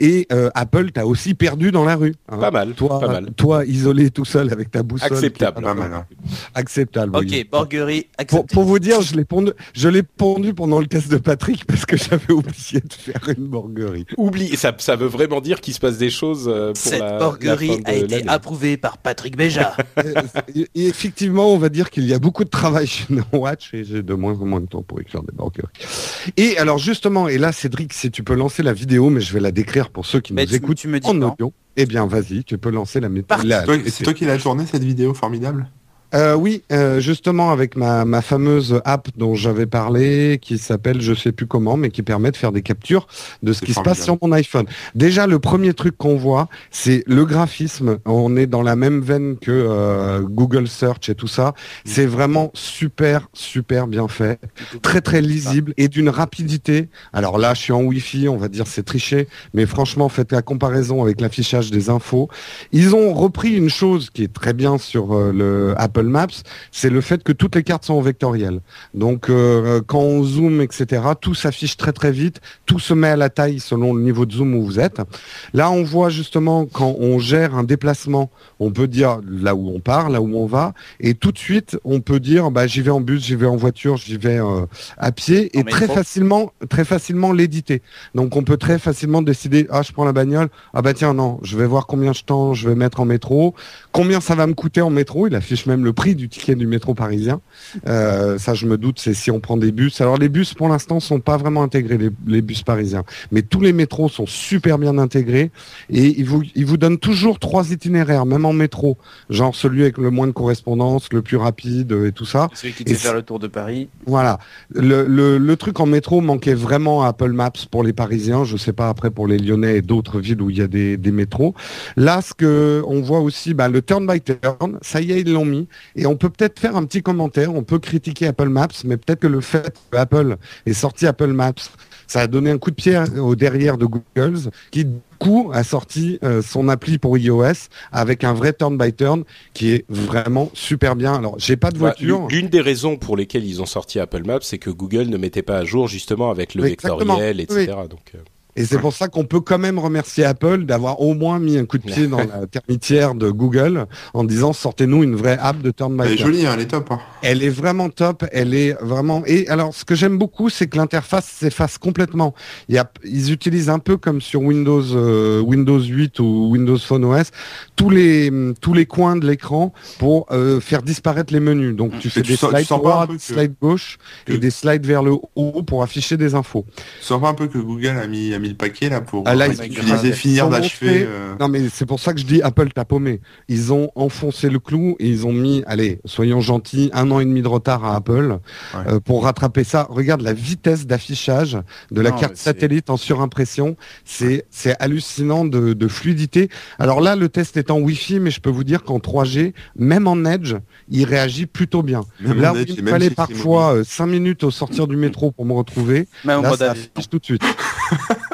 et euh, Apple t'a aussi perdu dans la rue. hein. Pas mal, Toi, pas mal. toi isolé tout seul avec ta boussole. Acceptable. Pas mal. hein. Acceptable. oui. Ok, Borgerie, Pour, vous dire, je l'ai pondu, je l'ai pondu pendant le test de Patrick [laughs] parce que j'avais oublié de faire une borguerie. Oublie, ça, ça veut vraiment dire qu'il se passe des choses euh, pour Cette la, fin a été approuvée par Patrick Béja. [laughs] Et- et effectivement, on va dire qu'il y a beaucoup de travail chez No Et j'ai de moins en moins de temps pour écrire des borgueries. Et alors justement, et là Cédric, si tu peux lancer la vidéo, mais je vais la décrire pour ceux qui Mais nous tu- écoutent tu me dis en audio. Eh bien, vas-y, tu peux lancer la méthode. C'est toi, c'est toi qui l'as tourné cette vidéo formidable? Euh, oui, euh, justement avec ma, ma fameuse app dont j'avais parlé, qui s'appelle je sais plus comment, mais qui permet de faire des captures de ce qui se passe sur mon iPhone. Déjà, le premier truc qu'on voit, c'est le graphisme. On est dans la même veine que euh, Google Search et tout ça. C'est vraiment super, super bien fait, très très lisible et d'une rapidité. Alors là, je suis en Wi-Fi, on va dire c'est triché, mais franchement, faites la comparaison avec l'affichage des infos. Ils ont repris une chose qui est très bien sur le Apple Maps, c'est le fait que toutes les cartes sont en vectoriel. Donc euh, quand on zoome, etc., tout s'affiche très très vite, tout se met à la taille selon le niveau de zoom où vous êtes. Là, on voit justement quand on gère un déplacement, on peut dire là où on part, là où on va, et tout de suite, on peut dire bah, j'y vais en bus, j'y vais en voiture, j'y vais euh, à pied, et très facilement, très facilement l'éditer. Donc on peut très facilement décider ah je prends la bagnole, ah bah tiens non, je vais voir combien de temps je vais mettre en métro, combien ça va me coûter en métro? Il affiche même le prix du ticket du métro parisien. Euh, ça, je me doute, c'est si on prend des bus. Alors les bus, pour l'instant, sont pas vraiment intégrés, les, les bus parisiens. Mais tous les métros sont super bien intégrés et ils vous, ils vous donnent toujours trois itinéraires, même en métro. Genre celui avec le moins de correspondance, le plus rapide euh, et tout ça. Celui qui fait faire le tour de Paris. Voilà. Le, le, le truc en métro manquait vraiment à Apple Maps pour les Parisiens. Je sais pas après pour les Lyonnais et d'autres villes où il y a des, des métros. Là, ce que on voit aussi, bah, le turn by turn, ça y est, ils l'ont mis. Et on peut peut-être faire un petit commentaire. On peut critiquer Apple Maps, mais peut-être que le fait que Apple ait sorti Apple Maps, ça a donné un coup de pied au derrière de Google, qui du coup a sorti euh, son appli pour iOS avec un vrai turn by turn qui est vraiment super bien. Alors, j'ai pas de Bah, voiture. L'une des raisons pour lesquelles ils ont sorti Apple Maps, c'est que Google ne mettait pas à jour justement avec le exactement. vectoriel, etc. Donc, euh, Et c'est pour ça qu'on peut quand même remercier Apple d'avoir au moins mis un coup de pied dans la termitière de Google en disant sortez-nous une vraie app de Turn by Elle est jolie, hein, elle est top. hein. Elle est vraiment top, elle est vraiment. Et alors, ce que j'aime beaucoup, c'est que l'interface s'efface complètement. Il y a, ils utilisent un peu comme sur Windows, euh, Windows 8 ou Windows Phone OS, tous les tous les coins de l'écran pour euh, faire disparaître les menus. Donc, tu fais tu des sens- slides droite, que- slides gauche et que- des slides vers le haut pour afficher des infos. Tu sens pas un peu que Google a mis, a mis le paquet là pour Ah, là, euh, ils- utiliser, finir d'achever. euh, Non mais c'est pour ça que je dis Apple t'a paumé. Ils ont enfoncé le clou et ils ont mis, allez, soyons gentils, un an et demi de retard à Apple euh, pour rattraper ça. Regarde la vitesse d'affichage de la Non, carte satellite en surimpression, c'est c'est hallucinant de, de fluidité. Alors là, le test est en Wi-Fi, mais je peux vous dire qu'en 3G, même en Edge, il réagit plutôt bien. Même là où Edge il me fallait parfois 5 minutes au sortir du métro pour me retrouver, Même en Là, mode ça affiche tout de suite. [laughs]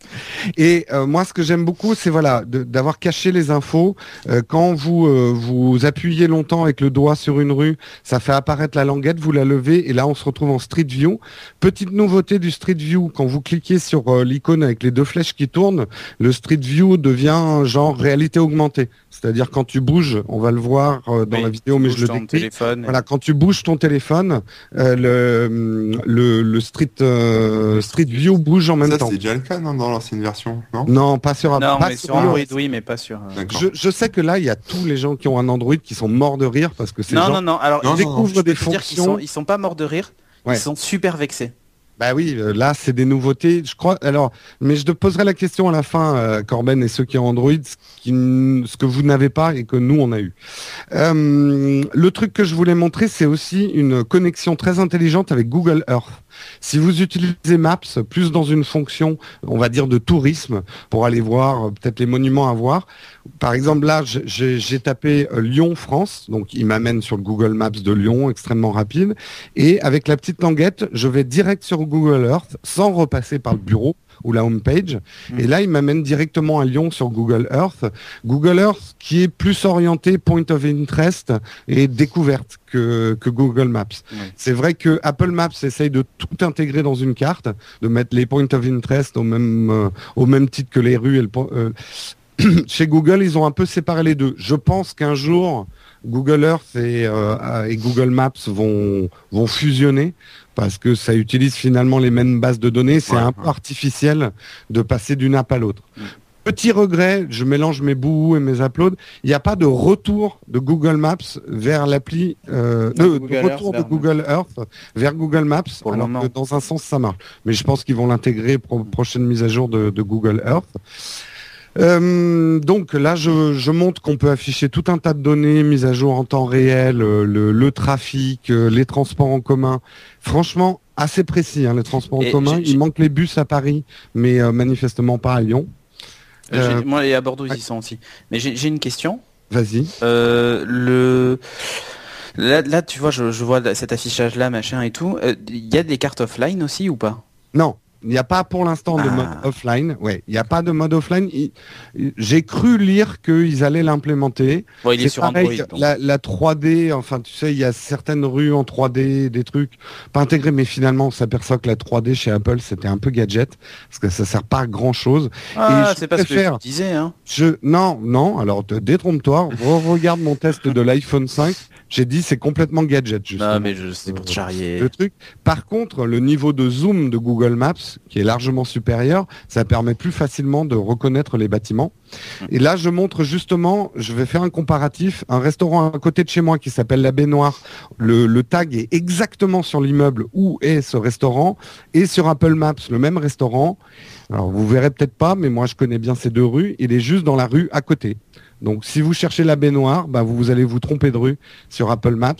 Et euh, moi, ce que j'aime beaucoup, c'est voilà, d'avoir caché les infos. Euh, quand vous euh, vous appuyez longtemps avec le doigt sur une rue, ça fait apparaître la languette, vous la levez, et là, on se retrouve en Street View. Petite nouveauté du Street View, quand vous cliquez sur euh, l'icône avec les deux flèches qui tournent, le Street View devient genre réalité augmentée. C'est-à-dire quand tu bouges, on va le voir euh, dans Oui, la vidéo, mais je le ton décris. téléphone. Voilà, quand tu bouges ton téléphone, euh, le, le, le street, euh, street View bouge en même Ça, temps. c'est déjà le cas non, dans l'ancienne version, non? Non, pas sur Non, pas mais sur sur Android, iOS. oui, mais pas sur. euh. Je, je sais que là, il y a tous les gens qui ont un Android qui sont morts de rire parce que ces Non, gens non, non. Alors, Non, je non, non, découvrent des dire fonctions. sont, ils sont pas morts de rire. Ouais. Ils sont super vexés. Bah oui, euh, là, c'est des nouveautés. Je crois. Alors, mais je te poserai la question à la fin, euh, Corben et ceux qui ont Android, ce, qui ce que vous n'avez pas et que nous on a eu. Euh, le truc que je voulais montrer, c'est aussi une connexion très intelligente avec Google Earth. Si vous utilisez Maps plus dans une fonction, on va dire de tourisme, pour aller voir euh, peut-être les monuments à voir. Par exemple, là, j'ai- tapé euh, Lyon, France, donc il m'amène sur le Google Maps de Lyon, extrêmement rapide. Et avec la petite languette, je vais direct sur Google Earth, sans repasser par le bureau ou la home page. Et là, il m'amène directement à Lyon sur Google Earth. Google Earth qui est plus orienté point of interest et découverte que, que Google Maps. C'est vrai que Apple Maps essaye de tout intégrer dans une carte, de mettre les points of interest au même, euh, au même titre que les rues et le po- euh, [clears throat] chez Google, ils ont un peu séparé les deux. Je pense qu'un jour, Google Earth et, euh, et Google Maps vont, vont fusionner parce que ça utilise finalement les mêmes bases de données. C'est Ouais, un ouais. peu artificiel de passer d'une app à l'autre. Mm. Petit regret, je mélange mes bouts et mes uploads. Il n'y a pas de retour de Google Maps vers l'appli, euh, de- de Google Earth retour de vers- Google Earth vers Google Maps. Pour alors que dans un sens, ça marche. Mais je pense qu'ils vont l'intégrer pro prochaine mise à jour de, de Google Earth. Euh, donc là, je, je montre qu'on peut afficher tout un tas de données mises à jour en temps réel, euh, le, le trafic, euh, les transports en commun. Franchement, assez précis, hein, les transports Et en commun. Il manque les bus à Paris, mais euh, manifestement pas à Lyon. Euh, Moi, et à Bordeaux, ils y sont aussi. Mais j'ai une question. Vas-y. Le là, là, tu vois, je, je vois cet affichage-là, machin et tout. Il y a des cartes offline aussi ou pas? Non, il n'y a pas pour l'instant de Ah. mode offline. Ouais, il n'y a pas de mode offline. Il- J'ai cru lire qu'ils allaient l'implémenter. Bon, il est sur pareil, Android. la, la 3D, enfin tu sais, il y a certaines rues en 3D, des trucs pas intégrés, mais finalement on s'aperçoit que la 3D chez Apple c'était un peu gadget parce que ça sert pas à grand chose. Ah, je c'est pas ce que disais, hein. Je non non, alors détrompe-toi, regarde mon test de l'iPhone 5, j'ai dit c'est complètement gadget justement. Non, mais je c'est pour te charrier. le truc. Par contre, le niveau de zoom de Google Maps, qui est largement supérieur, ça permet plus facilement de reconnaître les bâtiments. Et là, je montre justement, je vais faire un comparatif, un restaurant à côté de chez moi qui s'appelle la Baignoire. Le, le tag est exactement sur l'immeuble où est ce restaurant et sur Apple Maps, le même restaurant. Alors, vous verrez peut-être pas, mais moi, je connais bien ces deux rues. Il est juste dans la rue à côté. Donc, si vous cherchez la baignoire, bah, vous, vous allez vous tromper de rue sur Apple Maps,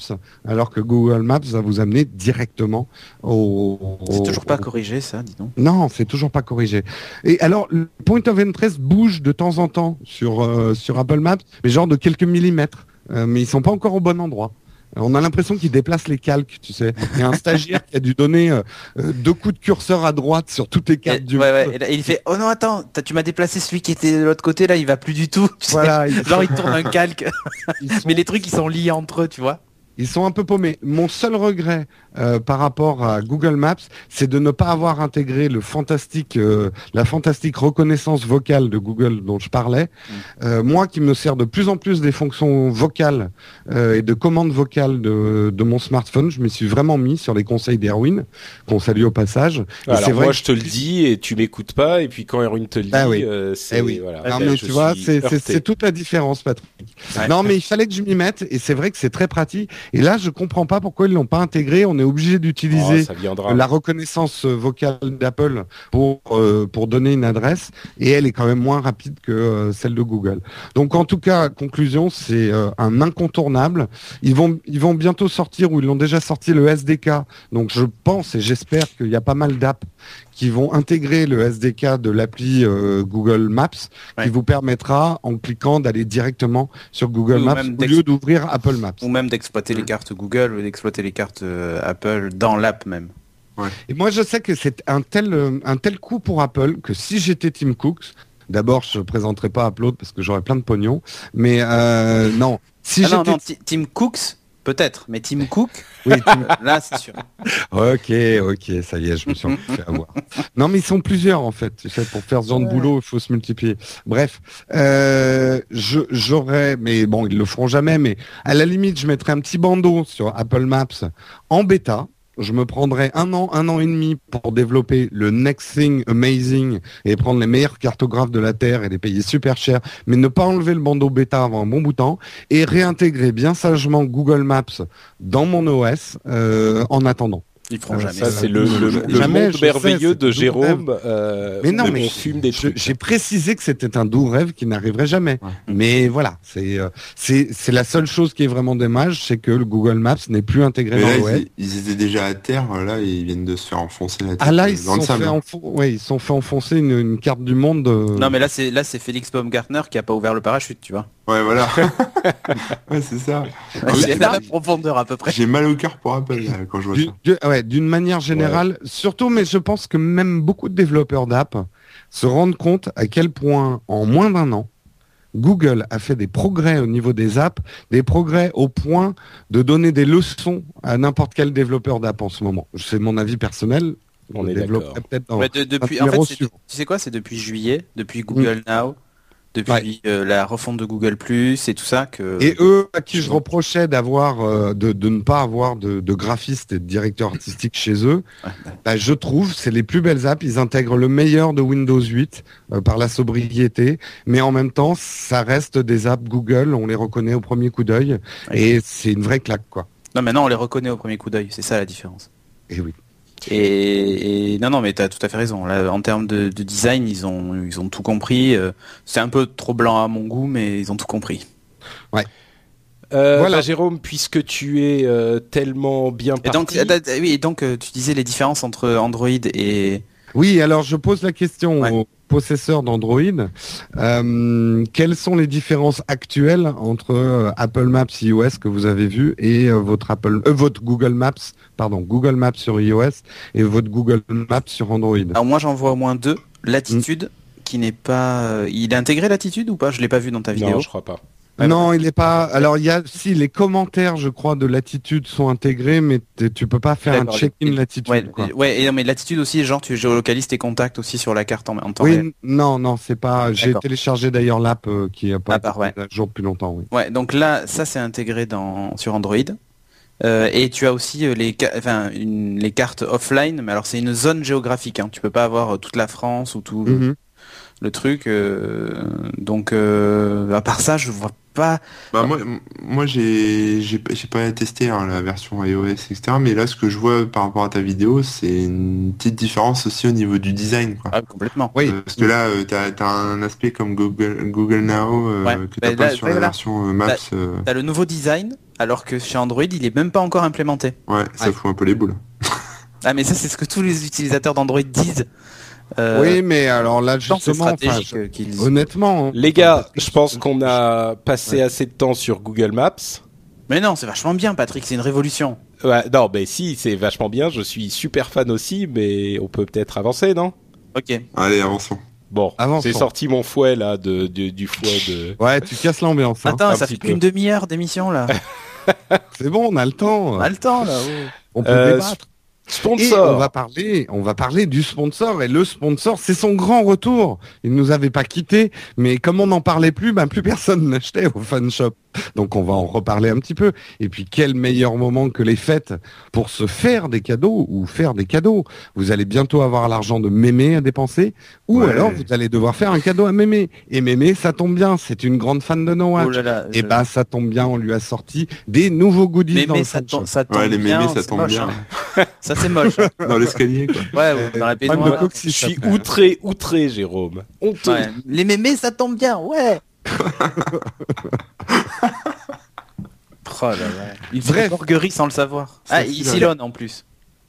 alors que Google Maps va vous amener directement au. C'est toujours pas au- corrigé, ça, dis donc. Non, c'est toujours pas corrigé. Et alors, le point of interest bouge de temps en temps sur euh, sur Apple Maps, mais genre de quelques millimètres. Euh, mais ils sont pas encore au bon endroit. On a l'impression qu'ils déplacent les calques, tu sais. Il y a un stagiaire qui a dû donner euh, euh, deux coups de curseur à droite sur toutes les Et, cartes du ouais, ouais, monde. et là, il fait Oh non, attends, tu m'as déplacé celui qui était de l'autre côté, là, il va plus du tout. [laughs] Tu. Voilà, Genre, il tourne un calque. [laughs] sont- Mais les trucs, ils sont liés entre eux, tu vois. Ils sont un peu paumés. Mon seul regret euh, par rapport à Google Maps, c'est de ne pas avoir intégré le fantastique, euh, la fantastique reconnaissance vocale de Google dont je parlais. Euh, moi, qui me sers de plus en plus des fonctions vocales euh, et de commandes vocales de, de mon smartphone, je me suis vraiment mis sur les conseils d'Erwin, qu'on salue au passage. Et Alors c'est vrai moi que- je te le dis et tu m'écoutes pas et puis quand Erwin te le dit, Ah oui. euh, c'est Eh oui. voilà. Non, mais tu vois, c'est toute la différence, Patrick. Ouais. Non, mais il fallait que je m'y mette, et c'est vrai que c'est très pratique. Et là, je comprends pas pourquoi ils l'ont pas intégré. On est obligé Oh, d'utiliser viendra. la reconnaissance euh, vocale d'Apple pour euh, pour donner une adresse, et elle est quand même moins rapide que euh, celle de Google. Donc, en tout cas, conclusion, c'est euh, un incontournable. Ils vont ils vont bientôt sortir, ou ils l'ont déjà sorti le SDK. Donc, je pense et j'espère qu'il y a pas mal d'apps qui vont intégrer le SDK de l'appli euh, Google Maps, Ouais. qui vous permettra, en cliquant, d'aller directement sur Google ou Maps au lieu d'ouvrir Apple Maps. Ou même d'exploiter les cartes Google ou d'exploiter les cartes euh, Apple dans l'app même. Et moi, je sais que c'est un tel, euh, un tel coup pour Apple que si j'étais Tim Cooks, d'abord, je ne présenterai pas Upload parce que j'aurais plein de pognon, mais euh, non. Si Ah non, non, Ti- Tim Cooks, peut-être, mais Tim Cook, [laughs] Oui, Tim- là, c'est sûr. Ok, ok, ça y est, je me suis fait avoir. Non, mais ils sont plusieurs en fait. Tu sais, pour faire ce genre de boulot, il faut se multiplier. Bref, euh, j'aurais, mais bon, ils le feront jamais. Mais à la limite, je mettrais un petit bandeau sur Apple Maps en bêta. Je me prendrais un an, un an et demi pour développer le Next Thing Amazing et prendre les meilleurs cartographes de la Terre et les payer super cher, mais ne pas enlever le bandeau bêta avant un bon bout de temps et réintégrer bien sagement Google Maps dans mon OS euh, en attendant. Ils feront Euh, jamais Ça, c'est le, le, le Jamais, monde sais, merveilleux de Jérôme. euh, Mais non, mais. J'ai précisé que c'était un doux rêve qui n'arriverait jamais. Ouais. Mais voilà, c'est euh, c'est c'est la seule chose qui est vraiment dommage, c'est que le Google Maps n'est plus intégré Mais dans là, le web. ils, ils étaient déjà à terre, là, et ils viennent de se faire enfoncer la tête Ah là, ils se sont fait, enfon- ouais, ils se sont fait enfoncer une, une carte du monde. euh, Non, mais là, c'est là, c'est Félix Baumgartner qui a pas ouvert le parachute, tu vois. Ouais, voilà. [laughs] ouais, c'est ça. Ah c'est la profondeur à peu près. J'ai mal au cœur pour Apple, là, quand je vois du- ça. du- ouais, d'une manière générale, surtout, mais je pense que même beaucoup de développeurs d'app se rendent compte à quel point, en moins d'un an, Google a fait des progrès au niveau des apps, des progrès au point de donner des leçons à n'importe quel développeur d'app en ce moment. C'est mon avis personnel. On Je est peut-être dans- de- depuis, un en fait, suivant. tu sais quoi, c'est depuis juillet, depuis Google Now, depuis Ouais. euh, la refonte de Google Plus et tout ça que. Et eux, à qui je reprochais d'avoir, euh, de, de ne pas avoir de, de graphiste et de directeur artistique chez eux, [laughs] bah, je trouve c'est les plus belles apps. Ils intègrent le meilleur de Windows 8 euh, par la sobriété, mais en même temps, ça reste des apps Google. On les reconnaît au premier coup d'œil, et c'est une vraie claque, quoi. Non, maintenant on les reconnaît au premier coup d'œil, c'est ça la différence. Et oui. Et, et non, non, mais t'as tout à fait raison. Là, en termes de, de design, ils ont, ils ont tout compris. euh, C'est un peu trop blanc à mon goût, mais ils ont tout compris. Euh, Voilà. bah, Jérôme, puisque tu es euh, tellement bien Et donc, oui, et donc euh, tu disais les différences entre Android et. Oui, alors je pose la question Ouais. aux possesseurs d'Android. Euh, quelles sont les différences actuelles entre euh, Apple Maps iOS que vous avez vu et euh, votre Apple, euh, votre Google Maps, pardon, Google Maps sur iOS et votre Google Maps sur Android? Alors moi, j'en vois au moins deux. Latitude, qui n'est pas. euh, Il est intégré Latitude ou pas? Je l'ai pas vu dans ta vidéo. non, je crois pas. Ouais, Non, il n'est pas. Alors il y a si les commentaires, je crois, de latitude sont intégrés, mais tu peux pas faire un check-in latitude. Ouais, quoi. ouais, et non, mais latitude aussi, genre tu géolocalises tes contacts aussi sur la carte en, en temps Oui, réel. non, non, c'est pas. J'ai téléchargé d'ailleurs l'app euh, qui a pas Ah, bah, ouais. à jour depuis longtemps. Oui. Ouais, donc là, ça c'est intégré dans sur Android. Euh, et tu as aussi euh, les, ca- enfin, une- les cartes offline, mais alors c'est une zone géographique. Hein. Tu peux pas avoir toute la France ou tout le, Mhm. le truc. euh, donc euh, à part ça, je vois pas. Bah, moi, m- moi j'ai j'ai pas j'ai pas testé hein, la version iOS, etc. Mais là, ce que je vois par rapport à ta vidéo, c'est une petite différence aussi au niveau du design. Quoi. Ah, complètement. Oui. Euh, parce que là, euh, t'as as un aspect comme Google, Google Now euh, Ouais. que t'as Bah, pas là, sur la version euh, Maps. Bah, euh, T'as le nouveau design, alors que chez Android, il est même pas encore implémenté. ouais, ça Ouais. fout un peu les boules. Ah, mais ça, c'est ce que tous les utilisateurs d'Android disent. Euh, Oui, mais alors là, justement, enfin, honnêtement. hein, Les gars, je pense qu'on a passé Ouais. assez de temps sur Google Maps. Mais non, c'est vachement bien, Patrick. C'est une révolution. Ouais, non, mais si, c'est vachement bien. Je suis super fan aussi, mais on peut peut-être avancer, non? Ok. Allez, avançons. Bon, Avançons. j'ai sorti mon fouet là, de, de- du fouet de. [laughs] Ouais, tu casses l'ambiance. hein. Attends, un ça fait peu. qu'une demi-heure d'émission là. [laughs] C'est bon, on a le temps. On a le temps là. On peut Euh, débattre. On va parler, du sponsor et le sponsor, c'est son grand retour. Il nous avait pas quitté, mais comme on n'en parlait plus, ben plus personne [laughs] n'achetait au fan shop. Donc on va en reparler un petit peu. Et puis quel meilleur moment que les fêtes pour se faire des cadeaux ou faire des cadeaux. Vous allez bientôt avoir l'argent de mémé à dépenser, ou Ouais. alors vous allez devoir faire un cadeau à mémé. Et mémé, ça tombe bien, c'est une grande fan de No Watch. Oh là là. Et je- ben ça tombe bien, on lui a sorti des nouveaux goodies dans le ça, tombe, ça tombe Ouais, les bien. mémés, ça c'est tombe moche, bien. hein. [laughs] Ça c'est moche. hein. Dans l'escalier, quoi. Ouais, ouais, dans la coccyx, Je suis outré, outré, Jérôme. Honteux. Ouais. Les mémés, ça tombe bien. Ouais. Oh là là. Il fait sans le savoir. Ah, il silonne en plus.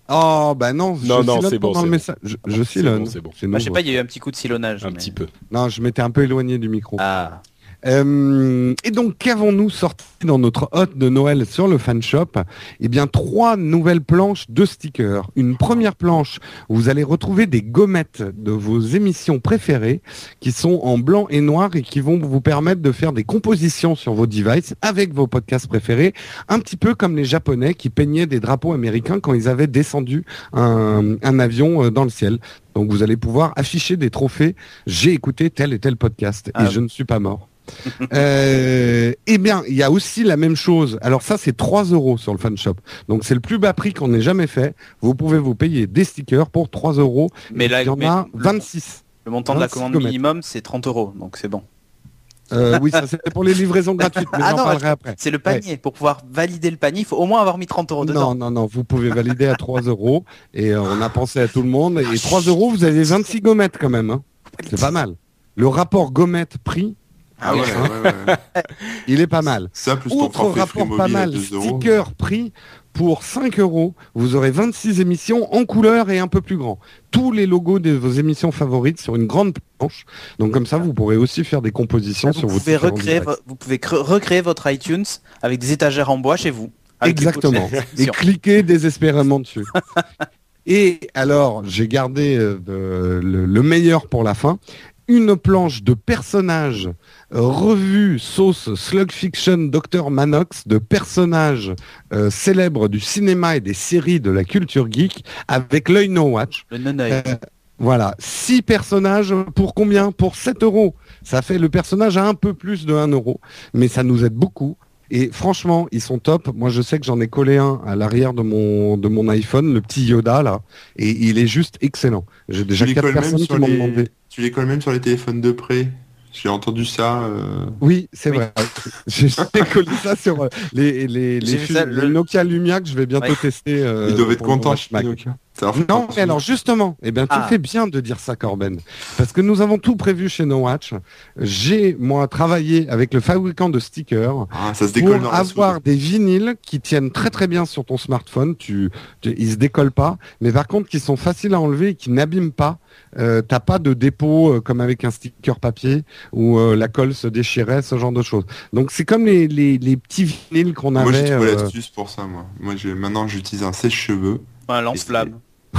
Oh, bah non, je Non, non, c'est bon, c'est le bon. message. Je, je silonne. bon, bon. Bah, je sais pas, il y a eu un petit coup de silonnage. Un mais- petit peu. Non, je m'étais un peu éloigné du micro. Ah. Euh, et donc, qu'avons-nous sorti dans notre hôte de Noël sur le fan shop? Eh bien, trois nouvelles planches de stickers. Une première planche où vous allez retrouver des gommettes de vos émissions préférées qui sont en blanc et noir et qui vont vous permettre de faire des compositions sur vos devices avec vos podcasts préférés, un petit peu comme les Japonais qui peignaient des drapeaux américains quand ils avaient descendu un, un avion euh, dans le ciel. Donc, vous allez pouvoir afficher des trophées. J'ai écouté tel et tel podcast Ah. et je ne suis pas mort. [laughs] Euh, eh bien, il y a aussi la même chose. Alors ça, c'est 3 euros sur le fan shop. Donc c'est le plus bas prix qu'on ait jamais fait. Vous pouvez vous payer des stickers pour 3 euros. Mais là, il y en a 26. Le montant de la 26 commande minimum, c'est 30 euros, donc c'est bon. Euh, oui, ça c'est pour les livraisons gratuites, mais Ah j'en parlerai après. C'est le panier. Pour pouvoir valider le panier, il faut au moins avoir mis 30 euros dedans. Non, non, non, vous pouvez valider à 3 euros. Et euh, on a pensé à tout le monde. Et 3 euros, vous avez 26 gommettes quand même. hein. C'est pas mal. Le rapport gommette-prix, Ah ouais, ouais, ouais. [laughs] il est pas mal. Ça, plus Autre rapport pas mal, 2 euros. sticker prix pour 5 euros. Vous aurez 26 émissions en couleur et un peu plus grand. Tous les logos de vos émissions favorites sur une grande planche. Donc comme ça, vous pourrez aussi faire des compositions Vous sur vos pouvez, recréer, vo- vous pouvez recréer votre iTunes avec des étagères en bois chez vous. Exactement. Et cliquez désespérément dessus. [laughs] Et alors, j'ai gardé euh, le meilleur pour la fin. Une planche de personnages euh, revus sauce Slug Fiction Dr Manox de personnages euh, célèbres du cinéma et des séries de la culture geek avec l'œil No Watch. Le. Euh, voilà, six personnages pour combien? Pour 7 euros. Ça fait le personnage à un peu plus de 1 euro, mais ça nous aide beaucoup. Et franchement, ils sont top. Moi, je sais que j'en ai collé un à l'arrière de mon de mon iPhone, le petit Yoda là, et il est juste excellent. J'ai déjà les quatre personnes qui sur m'ont les- demandé. Tu les colles même sur les téléphones de près. J'ai entendu ça. euh, Oui, c'est Oui. vrai. [laughs] J'ai collé ça sur euh, les les les, ça, le- Nokia Lumia que je vais bientôt Ouais. tester. euh, Ils doivent être contents. Nokia. Non, mais alors justement, eh bien, tu Ah. fais bien de dire ça, Corben, parce que nous avons tout prévu chez No Watch. J'ai moi travaillé avec le fabricant de stickers Ah, ça se décolle dans pour avoir des vinyles qui tiennent très très bien sur ton smartphone. Tu, tu- ils se décollent pas, mais par contre qui sont faciles à enlever et qui n'abîment pas. Euh, T'as pas de dépôt euh, comme avec un sticker papier où euh, la colle se déchirait, ce genre de choses. Donc c'est comme les, les, les petits vinyles qu'on Moi, j'ai avait. trouvé euh, l'astuce pour ça, moi. Moi, j'ai- maintenant, j'utilise un sèche-cheveux. Un lance-flamme.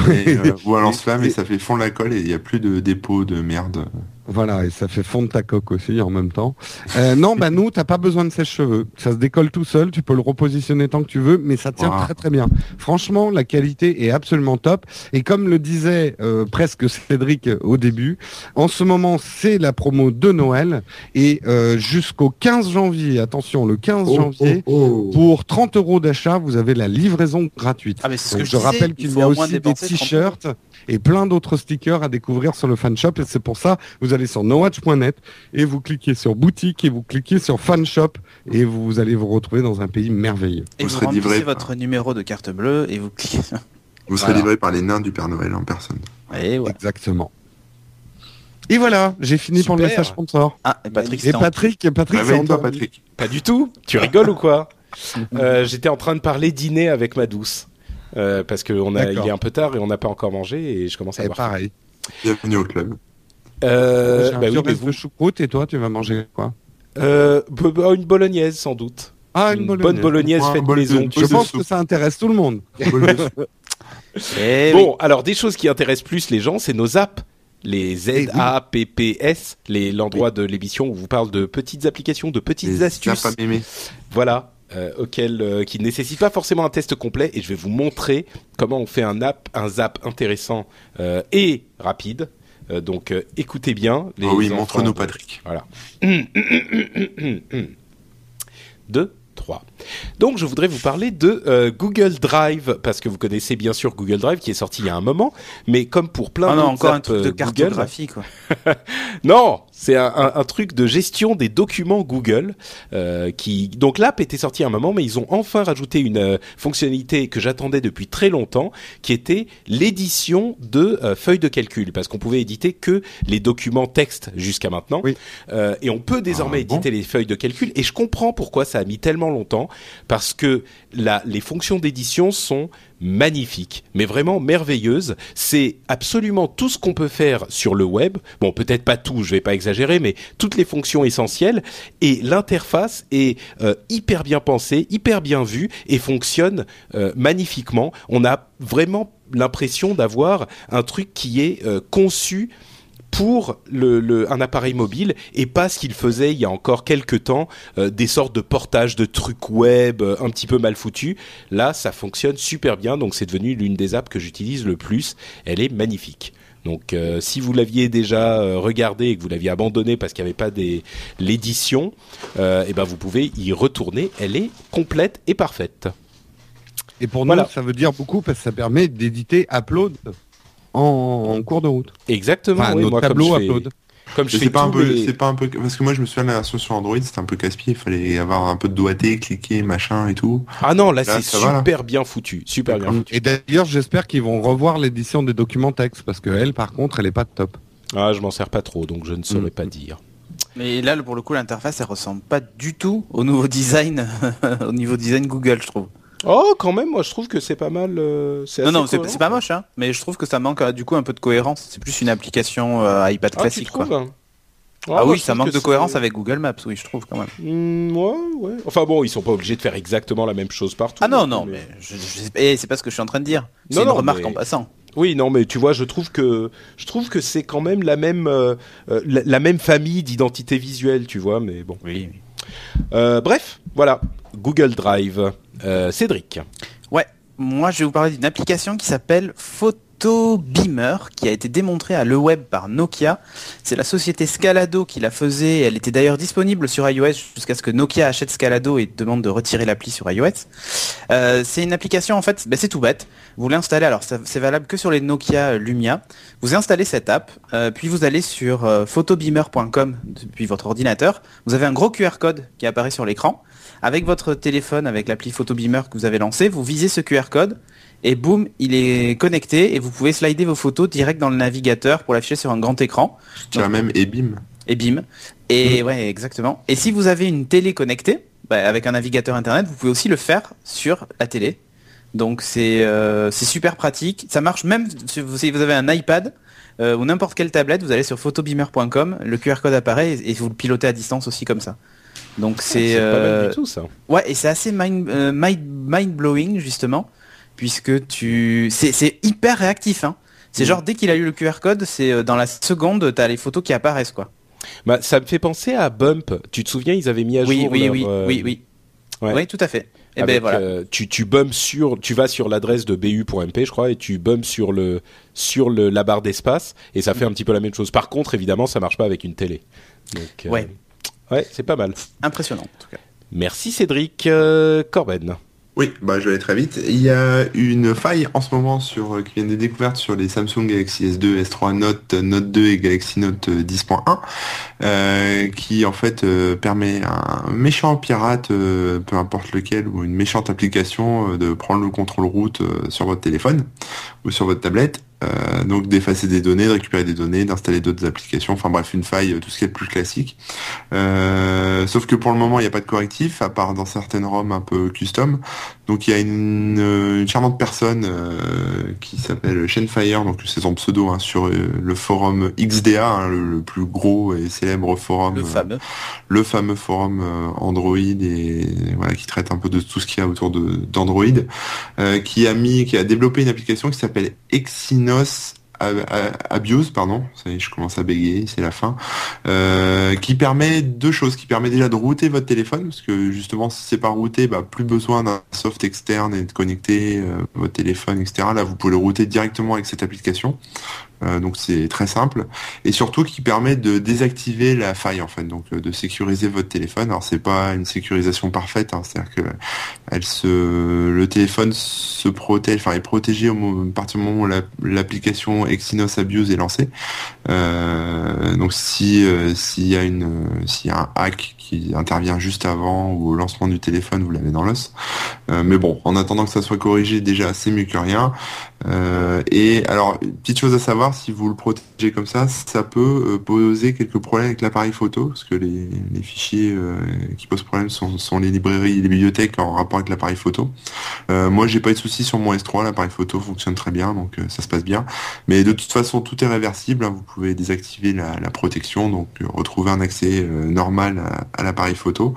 Et, euh, [laughs] ou Et- lance-flamme et et- ça fait fondre la colle et il n'y a plus de dépôt de merde. Voilà, et ça fait fondre ta coque aussi en même temps. Euh, non, bah nous, t'as pas besoin de sèche-cheveux. Ça se décolle tout seul, tu peux le repositionner tant que tu veux, mais ça tient Wow. très très bien. Franchement, la qualité est absolument top. Et comme le disait euh, presque Cédric euh, au début, en ce moment, c'est la promo de Noël. Et euh, jusqu'au 15 janvier, attention, le 15 Oh, janvier, pour 30 euros d'achat, vous avez la livraison gratuite. Ah mais c'est ce Donc, que je, je disais, rappelle il qu'il y a aussi des dépenser 30 euros. t-shirts et plein d'autres stickers à découvrir sur le fan shop et c'est pour ça vous allez sur nowatch.net et vous cliquez sur boutique et vous cliquez sur fan shop et vous allez vous retrouver dans un pays merveilleux. Et Vous vous, serez remplissez livré votre numéro de carte bleue et vous cliquez. Vous serez Voilà. livré par les nains du Père Noël en personne. Et ouais. Exactement. Et voilà, j'ai fini pour le Super. message sponsor. Ah, et Patrick, Et Patrick, Patrick, c'est Réveille-toi, endormi. Patrick. Pas du tout. Tu rigoles ou quoi [laughs] Euh, J'étais en train de parler dîner avec ma douce. Euh, parce que on a, D'accord. il est un peu tard et on n'a pas encore mangé et je commence à Et avoir. pareil. Bienvenue au club. Euh, bah oui, mais vous- de choucroute et toi, tu vas manger quoi? Euh, une bolognaise sans doute. Ah, Une bonne bolognaise Ouais, un faite bol de- maison. Je pense soupe. que ça intéresse tout le monde. [laughs] Eh Bon, alors des choses qui intéressent plus les gens, c'est nos apps. Les ZAPPS, les l'endroit de l'émission où vous parle de petites applications, de petites Les astuces. Voilà, euh, auquel euh, qui ne nécessite pas forcément un test complet et je vais vous montrer comment on fait un app, un zap intéressant euh, et rapide. Euh, donc euh, écoutez bien. Les Oh oui, montre-nous, Patrick. Voilà. [clears throat] Deux, trois. Donc je voudrais vous parler de euh, Google Drive parce que vous connaissez bien sûr Google Drive qui est sorti il y a un moment, mais comme pour plein Ah non, encore un truc de euh, Google, cartographie quoi. [laughs] non, c'est un, un- un truc de gestion des documents Google euh, qui donc l'app était sortie à un moment, mais ils ont enfin rajouté une euh, fonctionnalité que j'attendais depuis très longtemps, qui était l'édition de feuilles de calcul, parce qu'on pouvait éditer que les documents texte jusqu'à maintenant, Oui. Et on peut désormais Ah, bon éditer les feuilles de calcul. Et je comprends pourquoi ça a mis tellement longtemps, parce que les fonctions d'édition sont magnifiques, mais vraiment merveilleuses. C'est absolument tout ce qu'on peut faire sur le web. Bon, peut-être pas tout, je vais pas exagérer, mais toutes les fonctions essentielles. Et l'interface est euh, hyper bien pensée, hyper bien vue et fonctionne euh, magnifiquement. On a vraiment l'impression d'avoir un truc qui est euh, conçu pour le, le- un appareil mobile et pas ce qu'il faisait il y a encore quelques temps, euh, des sortes de portages de trucs web euh, un petit peu mal foutus. Là, ça fonctionne super bien, donc c'est devenu l'une des apps que j'utilise le plus. Elle est magnifique. Donc, euh, si vous l'aviez déjà euh, regardé et que vous l'aviez abandonné parce qu'il n'y avait pas l'édition, euh, et ben vous pouvez y retourner. Elle est complète et parfaite. Et pour Voilà. nous, ça veut dire beaucoup parce que ça permet d'éditer Upload en, en cours de route. Exactement. Enfin, oui, notre moi, comme tableau je fais- Upload. Comme je fais C'est pas un peu, les- c'est pas un peu, parce que moi je me souviens de la version sur Android, c'était un peu casse-pied, il fallait avoir un peu de doigté, cliquer, machin et tout. Ah non, là, Là, c'est ça va, là. super bien foutu, super bien foutu. Et d'ailleurs, j'espère qu'ils vont revoir l'édition des documents texte parce que elle, par contre, elle est pas top. Ah, je m'en sers pas trop, donc je ne saurais Mm. pas dire. Mais là, pour le coup, l'interface, elle ressemble pas du tout au nouveau design, [laughs] au niveau design Google, je trouve. Oh, quand même, moi je trouve que c'est pas mal. euh, Non, non, c'est pas moche, hein. Mais je trouve que ça manque euh, du coup un peu de cohérence. C'est plus une application euh, iPad Ah, tu classique, quoi. trouves hein Ah, moi, oui, ça manque que de cohérence avec Google Maps, oui, je trouve quand même. Hmm, ouais, ouais. Enfin bon, ils sont pas obligés de faire exactement la même chose partout. Ah non, non, mais je, je sais- eh, c'est pas ce que je suis en train de dire. C'est Non, une non, remarque mais- en passant. Oui, non, mais tu vois, je trouve que je trouve que c'est quand même la même euh, la, la même famille d'identité visuelle, tu vois. Mais bon. Oui. Euh, bref, voilà. Google Drive. Euh, Cédric. Ouais, moi je vais vous parler d'une application qui s'appelle Photo Beamer, qui a été démontrée à Le Web par Nokia. C'est la société Scalado qui la faisait. Elle était d'ailleurs disponible sur iOS jusqu'à ce que Nokia achète Scalado et demande de retirer l'appli sur iOS. Euh, c'est une application en fait, ben, c'est tout bête. Vous l'installez, alors c'est valable que sur les Nokia Lumia. Vous installez cette app, euh, puis vous allez sur euh, photobeamer.com depuis votre ordinateur. Vous avez un gros QR code qui apparaît sur l'écran. Avec votre téléphone, avec l'appli Photobeamer que vous avez lancé, vous visez ce QR code et boum, il est connecté et vous pouvez slider vos photos direct dans le navigateur pour l'afficher sur un grand écran Je dirais même et bim. et bim. Et ouais, exactement. Et si vous avez une télé connectée, bah, avec un navigateur internet, vous pouvez aussi le faire sur la télé. Donc c'est euh, super pratique. Ça marche même si vous, si vous avez un iPad euh, ou n'importe quelle tablette, vous allez sur photobeamer.com, le QR code apparaît et, et vous le pilotez à distance aussi comme ça. Donc c'est pas mal euh, du tout ça. Ouais, et c'est assez mind, euh, mind, blowing justement, puisque tu, c'est, hyper réactif. Hein. C'est Mm. genre dès qu'il a eu le QR code, c'est euh, dans la seconde, t'as les photos qui apparaissent quoi. Bah, ça me fait penser à Bump. Tu te souviens, ils avaient mis à Oui, jour oui, leur, oui, euh, oui, oui, ouais. oui, tout à fait. Et avec, ben voilà. euh, tu tu sur, tu vas sur l'adresse de bu.mp, je crois, et tu bumps sur le sur le la barre d'espace, et ça fait un petit peu la même chose. Par contre, évidemment, ça marche pas avec une télé. Donc, euh, Ouais. c'est pas mal. Impressionnant en tout cas. Merci Cédric euh, Corben. Oui, bah je vais aller très vite. Il y a une faille en ce moment sur euh, qui vient d'être découverte sur les Samsung Galaxy S2, S3 Note, Note 2 et Galaxy Note euh, 10.1, euh, qui en fait euh, permet à un méchant pirate, euh, peu importe lequel, ou une méchante application, euh, de prendre le contrôle route euh, sur votre téléphone ou sur votre tablette. Euh, donc d'effacer des données, de récupérer des données, d'installer d'autres applications, enfin bref, une faille, euh, tout ce qui est plus classique. Euh, sauf que pour le moment, il n'y a pas de correctif, à part dans certaines ROM un peu custom. Donc il y a une, euh, une charmante personne euh, qui s'appelle Shenfire, donc c'est son pseudo hein, sur euh, le forum XDA, hein, le, le plus gros et célèbre forum, Le euh, fameux. le fameux forum Android et voilà qui traite un peu de tout ce qu'il y a autour d'Android, euh, qui a mis, qui a développé une application qui s'appelle Exynos Abuse, pardon, je commence à bégayer, c'est la fin, euh, qui permet deux choses, qui permet déjà de router votre téléphone, parce que justement si c'est pas routé, bah, plus besoin d'un soft externe et de connecter euh, votre téléphone, etc. Là, vous pouvez le router directement avec cette application. Euh, donc c'est très simple. Et surtout qui permet de désactiver la faille en fait. Donc euh, de sécuriser votre téléphone. Alors c'est pas une sécurisation parfaite hein, c'est-à-dire que le téléphone se protège enfin est protégé au à partir du moment où la- l'application Exynos Abuse est lancée. Euh, donc si s'il y a une un hack qui intervient juste avant ou au lancement du téléphone vous l'avez dans l'os. Mais bon en attendant que ça soit corrigé déjà c'est mieux que rien. Et alors, petite chose à savoir, si vous le protégez comme ça, ça peut euh, poser quelques problèmes avec l'appareil photo, parce que les, les fichiers euh, qui posent problème sont, sont les librairies et les bibliothèques en rapport avec l'appareil photo. Euh, moi, j'ai pas eu de soucis sur mon S3, l'appareil photo fonctionne très bien, donc euh, ça se passe bien. Mais de toute façon, tout est réversible, hein, vous pouvez désactiver la, la protection, donc euh, retrouver un accès euh, normal à, à l'appareil photo.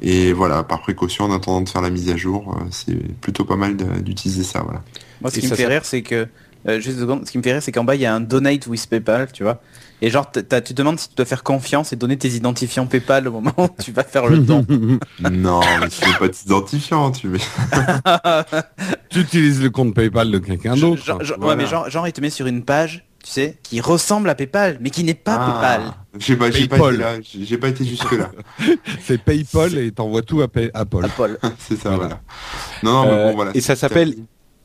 Et voilà, par précaution, en attendant de faire la mise à jour, euh, c'est plutôt pas mal d'utiliser ça, voilà. Moi, ce Et qui me fait rire, c'est que euh, juste deux secondes, ce qui me fait rire, c'est qu'en bas il y a un donate with PayPal, tu vois. Et genre, t'as- t'as- tu te demandes si tu dois faire confiance et donner tes identifiants PayPal au moment où tu vas faire le don. [laughs] non, mais tu mets pas d'identifiant, tu mets. [laughs] tu utilises le compte PayPal de quelqu'un d'autre. Genre- genre- Voilà. Ouais, mais genre, genre, il te met sur une page, tu sais, qui ressemble à PayPal, mais qui n'est pas Ah. PayPal. J'ai pas, j'ai pas Paypal. été là, j'ai j'ai pas été jusque là. [laughs] C'est PayPal et t'envoies tout à Pay-. Apple. C'est ça, Voilà. voilà. Non, non, mais Euh, bon, voilà. et ça s'appelle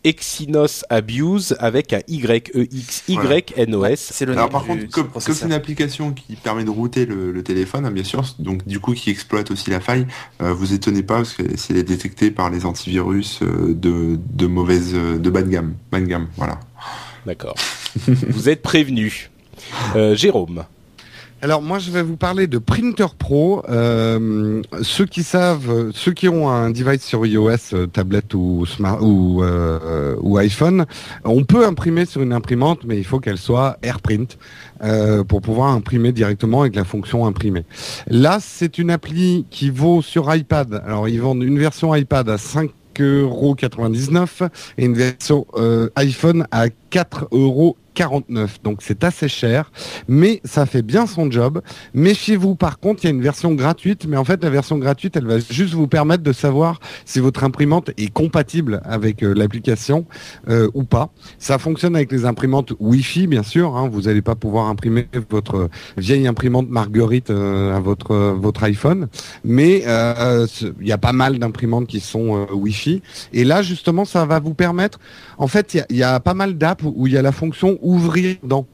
Exynos Abuse avec un Y E X Y N O S. C'est le nom Alors par du- contre, comme comme c'est une application qui permet de router le, le téléphone, hein, bien sûr, donc du coup qui exploite aussi la faille, euh, vous étonnez pas parce que c'est détecté par les antivirus euh, de, de mauvaise, euh, de bas de gamme, bas de gamme, voilà. D'accord. [laughs] Vous êtes prévenu. Euh, Jérôme. Alors moi je vais vous parler de Printer Pro. Euh, ceux qui savent, euh, ceux qui ont un device sur iOS, euh, tablette ou smart ou, iPhone, on peut imprimer sur une imprimante, mais il faut qu'elle soit AirPrint pour pouvoir imprimer directement avec la fonction imprimer. Là c'est une appli qui vaut sur iPad. Alors ils vendent une version iPad à 5 euros et une version iPhone à 4 euros 49. Donc c'est assez cher, mais ça fait bien son job. Méfiez-vous par contre, il y a une version gratuite, mais en fait la version gratuite, elle va juste vous permettre de savoir si votre imprimante est compatible avec euh, l'application euh, ou pas. Ça fonctionne avec les imprimantes Wi-Fi, bien sûr. hein. Vous n'allez pas pouvoir imprimer votre vieille imprimante Marguerite euh, à votre votre iPhone, mais euh, il y a pas mal d'imprimantes qui sont euh, Wi-Fi. Et là, justement, ça va vous permettre. En fait, il y a- pas mal d'apps où il y a la fonction ouvrir dans.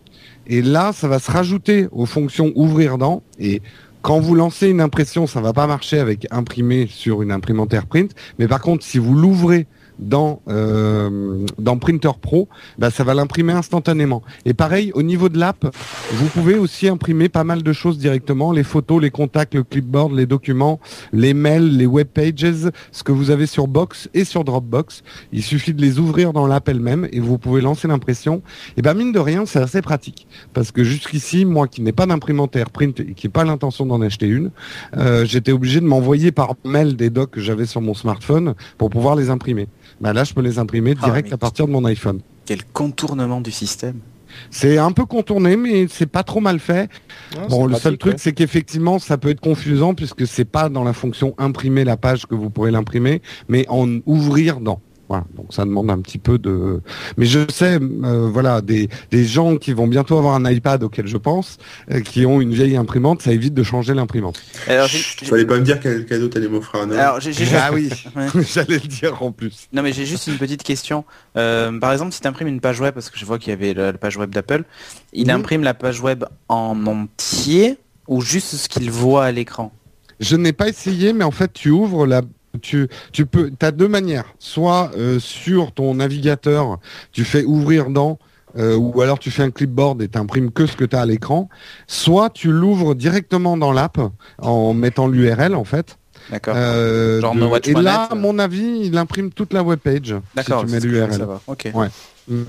Et là, ça va se rajouter aux fonctions ouvrir dans. Et quand vous lancez une impression, ça va pas marcher avec imprimer sur une imprimante AirPrint. Mais par contre, si vous l'ouvrez dans euh, dans Printer Pro, bah, ça va l'imprimer instantanément. Et pareil, au niveau de l'app, vous pouvez aussi imprimer pas mal de choses directement, les photos, les contacts, le clipboard, les documents, les mails, les web pages, ce que vous avez sur Box et sur Dropbox. Il suffit de les ouvrir dans l'app elle-même et vous pouvez lancer l'impression. Et ben mine de rien, c'est assez pratique parce que jusqu'ici, moi qui n'ai pas d'imprimante AirPrint et qui n'ai pas l'intention d'en acheter une, euh, j'étais obligé de m'envoyer par mail des docs que j'avais sur mon smartphone pour pouvoir les imprimer. Ben là, je peux les imprimer Ah, direct à partir de mon iPhone. Quel contournement du système. C'est un peu contourné, mais c'est pas trop mal fait. Bon, le seul truc, ouais. c'est qu'effectivement, ça peut être confusant puisque c'est pas dans la fonction imprimer la page que vous pourrez l'imprimer, mais en ouvrir dans. Voilà, donc ça demande un petit peu de. Mais je sais, euh, voilà, des, des gens qui vont bientôt avoir un iPad auquel je pense, euh, qui ont une vieille imprimante, ça évite de changer l'imprimante. Alors, Chut, fallait pas me dire quel cadeau t'allais m'offrir un alors, Ah oui, [laughs] Ouais. [laughs] j'allais le dire en plus. Non mais j'ai juste une petite question. Euh, par exemple, si tu imprimes une page web, parce que je vois qu'il y avait la, la page web d'Apple, il imprime la page web en entier ou juste ce qu'il voit à l'écran? Je n'ai pas essayé, mais en fait, tu ouvres la. Tu, tu peux, as deux manières. Soit euh, sur ton navigateur, tu fais ouvrir dans, euh, ou alors tu fais un clipboard et t'imprimes que ce que tu as à l'écran. Soit tu l'ouvres directement dans l'app en mettant l'URL en fait. D'accord. Euh, Genre de- et là, Monet, à euh. mon avis, il imprime toute la webpage. D'accord. Si tu mets l'URL. Ok. Ouais. Mm.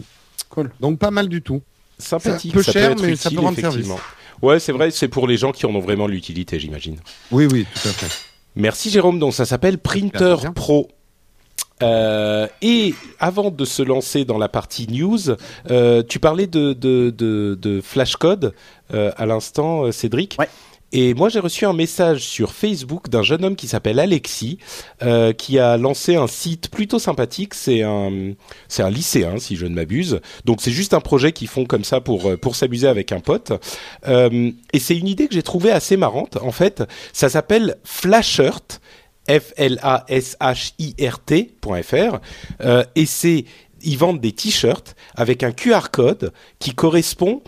Cool. Donc pas mal du tout. sympathique, peu ça cher, peut être mais ça peut rendre effectivement. Ouais, c'est vrai, c'est pour les gens qui en ont vraiment l'utilité, j'imagine. Oui, oui, tout à fait. Merci Jérôme, donc ça s'appelle Printer. Pro. Euh, et avant de se lancer dans la partie news, euh, tu parlais de, de, de, de Flashcode euh, à l'instant, Cédric. Ouais. Et moi, j'ai reçu un message sur Facebook d'un jeune homme qui s'appelle Alexis, euh, qui a lancé un site plutôt sympathique. C'est un, c'est un lycéen, si je ne m'abuse. Donc, c'est juste un projet qu'ils font comme ça pour euh, pour s'amuser avec un pote. Euh, et c'est une idée que j'ai trouvée assez marrante. En fait, ça s'appelle Flashirt. F-L-A-S-H-I-R-T.fr euh, et c'est ils vendent des t-shirts avec un QR code qui correspond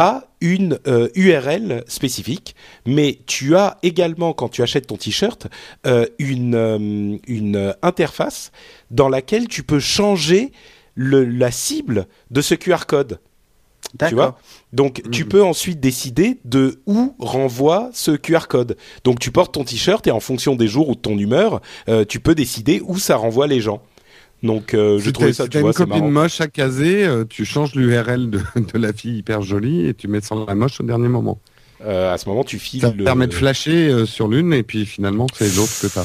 à une euh, URL spécifique, mais tu as également quand tu achètes ton t-shirt euh, une euh, une interface dans laquelle tu peux changer le, la cible de ce QR code. Tu vois? Donc tu Mhm. peux ensuite décider de où renvoie ce QR code. Donc tu portes ton t-shirt et en fonction des jours ou de ton humeur, euh, tu peux décider où ça renvoie les gens. Donc euh, je trouvais ça, si tu vois, une copine marrant. moche à caser, euh, tu changes l'URL de, de la fille hyper jolie et tu mets sans la moche au dernier moment. Euh, à ce moment, tu files Ça le. te permet de flasher euh, sur l'une et puis finalement c'est l'autre que t'as.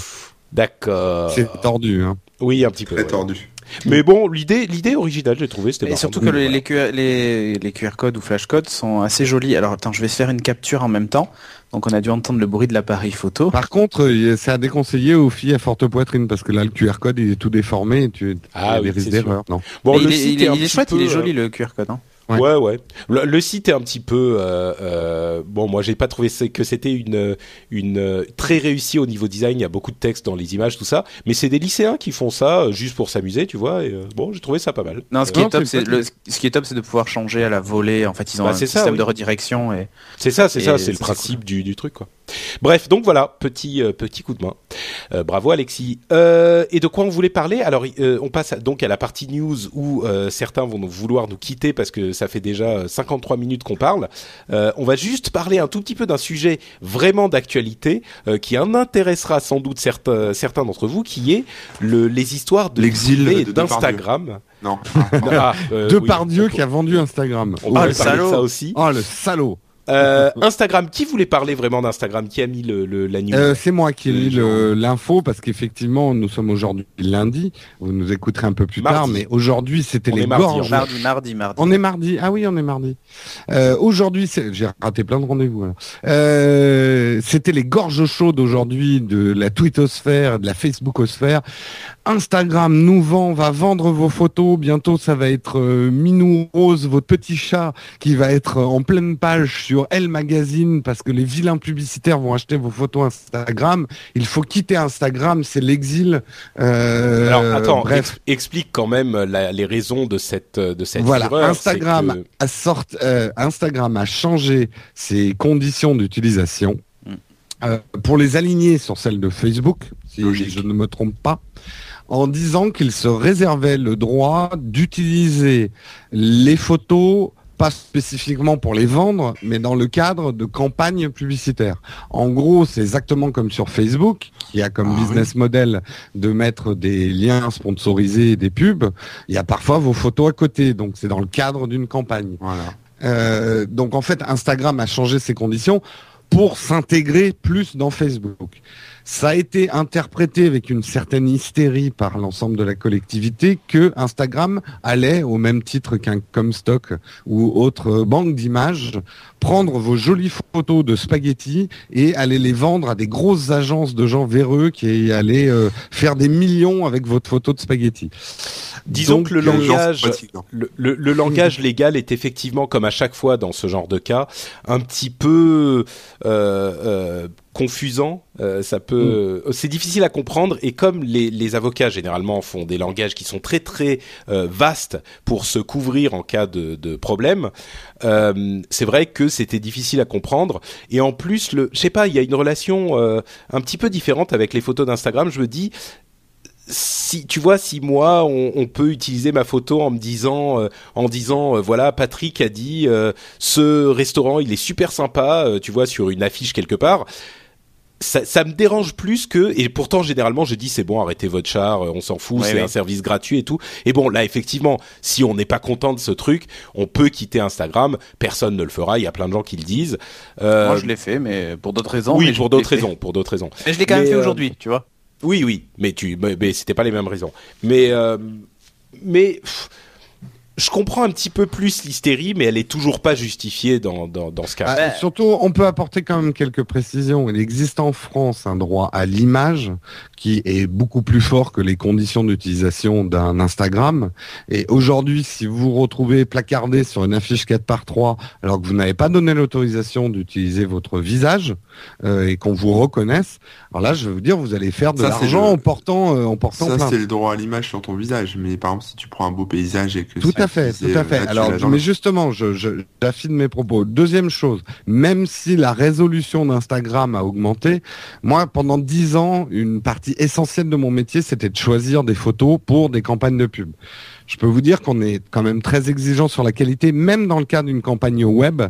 D'accord. C'est tordu. Hein. Oui, un petit peu. Très ouais. tordu. Mais bon, l'idée, l'idée originale, j'ai trouvé, c'était Et surtout que les, voilà. les, QR, les, les QR codes ou flash codes sont assez jolis. Alors attends, je vais faire une capture en même temps. Donc on a dû entendre le bruit de l'appareil photo. Par contre, euh, c'est à déconseiller aux filles à forte poitrine parce que là le QR code il est tout déformé et tu Ah il y a des oui, risques c'est sûr. d'erreur. Non. Bon, le il, est, site il est- un il est petit chouette, il est joli euh, le QR code. Hein. Ouais. Ouais, ouais. Le, le site est un petit peu. Euh, euh, bon, moi, j'ai pas trouvé que c'était une une euh, très réussi au niveau design. Il y a beaucoup de texte dans les images, tout ça. Mais c'est des lycéens qui font ça euh, juste pour s'amuser, tu vois. Et, euh, bon, j'ai trouvé ça pas mal. Non, ce qui Non, est top, c'est c'est pas le, ce qui est top, c'est de pouvoir changer à la volée. En fait, ils ont Bah, un ça, système oui. de redirection et C'est ça, c'est ça, c'est le principe du, du truc, quoi. Bref, donc voilà, petit euh, petit coup de main. Euh, bravo Alexis. Euh, et de quoi on voulait parler? Alors, euh, on passe à- donc à la partie news où euh, certains vont nous vouloir nous quitter parce que ça fait déjà euh, 53 minutes qu'on parle. Euh, on va juste parler un tout petit peu d'un sujet vraiment d'actualité euh, qui en intéressera sans doute certains certains d'entre vous, qui est le, les histoires de L'exil d'Instagram. Non. [laughs] Ah, euh, De oui, par Dieu on- qui a vendu Instagram. On Oh, pourrait le salaud. ça aussi. Oh le salaud. Euh, Instagram, qui voulait parler vraiment d'Instagram? Qui a mis le, le la news? Euh, c'est moi qui ai Euh, le- l'info parce qu'effectivement nous sommes aujourd'hui lundi. Vous nous écouterez un peu plus Mardi. tard, mais aujourd'hui c'était On les est mardi, gorges. Mardi, mardi, mardi. On est mardi. Ah oui, on est mardi. Euh, aujourd'hui, c'est- j'ai raté plein de rendez-vous. Euh, C'était les gorges chaudes aujourd'hui de la twittosphère, de la facebookosphère. Instagram nous vend, va vendre vos photos. Bientôt, ça va être euh, Minou Rose, votre petit chat, qui va être en pleine page sur Elle Magazine parce que les vilains publicitaires vont acheter vos photos Instagram. Il faut quitter Instagram, c'est l'exil. Euh, Alors attends, bref. ex- explique quand même la- les raisons de cette de cette Voilà, fureur, Instagram que- a sort- euh, Instagram a changé ses conditions d'utilisation Mm. euh, pour les aligner sur celles de Facebook, si Logique. je ne me trompe pas, en disant qu'il se réservait le droit d'utiliser les photos pas spécifiquement pour les vendre, mais dans le cadre de campagnes publicitaires. En gros, c'est exactement comme sur Facebook, qui a comme Ah oui. business model de mettre des liens sponsorisés et des pubs. Il y a parfois vos photos à côté, donc c'est dans le cadre d'une campagne. Voilà. Euh, donc en fait, Instagram a changé ses conditions pour s'intégrer plus dans Facebook. Ça a été interprété avec une certaine hystérie par l'ensemble de la collectivité que Instagram allait, au même titre qu'un Comstock ou autre banque d'images, prendre vos jolies photos de spaghettis et aller les vendre à des grosses agences de gens véreux qui allaient euh, faire des millions avec votre photo de spaghettis. Disons Donc, que le euh, langage, le- le langage [laughs] légal est effectivement, comme à chaque fois dans ce genre de cas, un petit peu euh, euh, confusant. Euh, ça peut, c'est difficile à comprendre. Et comme les, les avocats généralement font des langages qui sont très très euh, vastes pour se couvrir en cas de, de problème, euh, c'est vrai que c'était difficile à comprendre. Et en plus, le, je sais pas, il y a une relation euh, un petit peu différente avec les photos d'Instagram. Je me dis, si tu vois, si moi on, on peut utiliser ma photo en me disant, euh, en disant, euh, voilà, Patrick a dit, euh, ce restaurant il est super sympa, euh, tu vois, sur une affiche quelque part. Ça, ça me dérange plus que et pourtant généralement je dis c'est bon arrêtez votre char euh, on s'en fout Ouais, c'est ouais. un service gratuit et tout et bon là effectivement si on n'est pas content de ce truc on peut quitter Instagram personne ne le fera il y a plein de gens qui le disent Euh, Moi, je l'ai fait, mais pour d'autres raisons. oui pour d'autres raisons pour d'autres raisons Mais je l'ai quand même Mais, fait euh, aujourd'hui, tu vois. oui, oui, mais tu, mais, mais c'était pas les mêmes raisons. Mais, euh, mais pff, je comprends un petit peu plus l'hystérie, mais elle est toujours pas justifiée dans dans, dans ce cas. Ah. Surtout, on peut apporter quand même quelques précisions. Il existe en France un droit à l'image qui est beaucoup plus fort que les conditions d'utilisation d'un Instagram. Et aujourd'hui, si vous vous retrouvez placardé sur une affiche 4 par 3 alors que vous n'avez pas donné l'autorisation d'utiliser votre visage euh, et qu'on vous reconnaisse, alors là, je vais vous dire, vous allez faire de l'argent le- en portant, euh, en portant Ça, c'est le droit à l'image sur ton visage. Mais par exemple, si tu prends un beau paysage et que Tout à fait, tout à euh, fait. tu Alors, mais justement, je, je, j'affine mes propos. Deuxième chose, même si la résolution d'Instagram a augmenté, moi, pendant dix ans, une partie essentielle de mon métier, c'était de choisir des photos pour des campagnes de pub. Je peux vous dire qu'on est quand même très exigeant sur la qualité, même dans le cas d'une campagne web.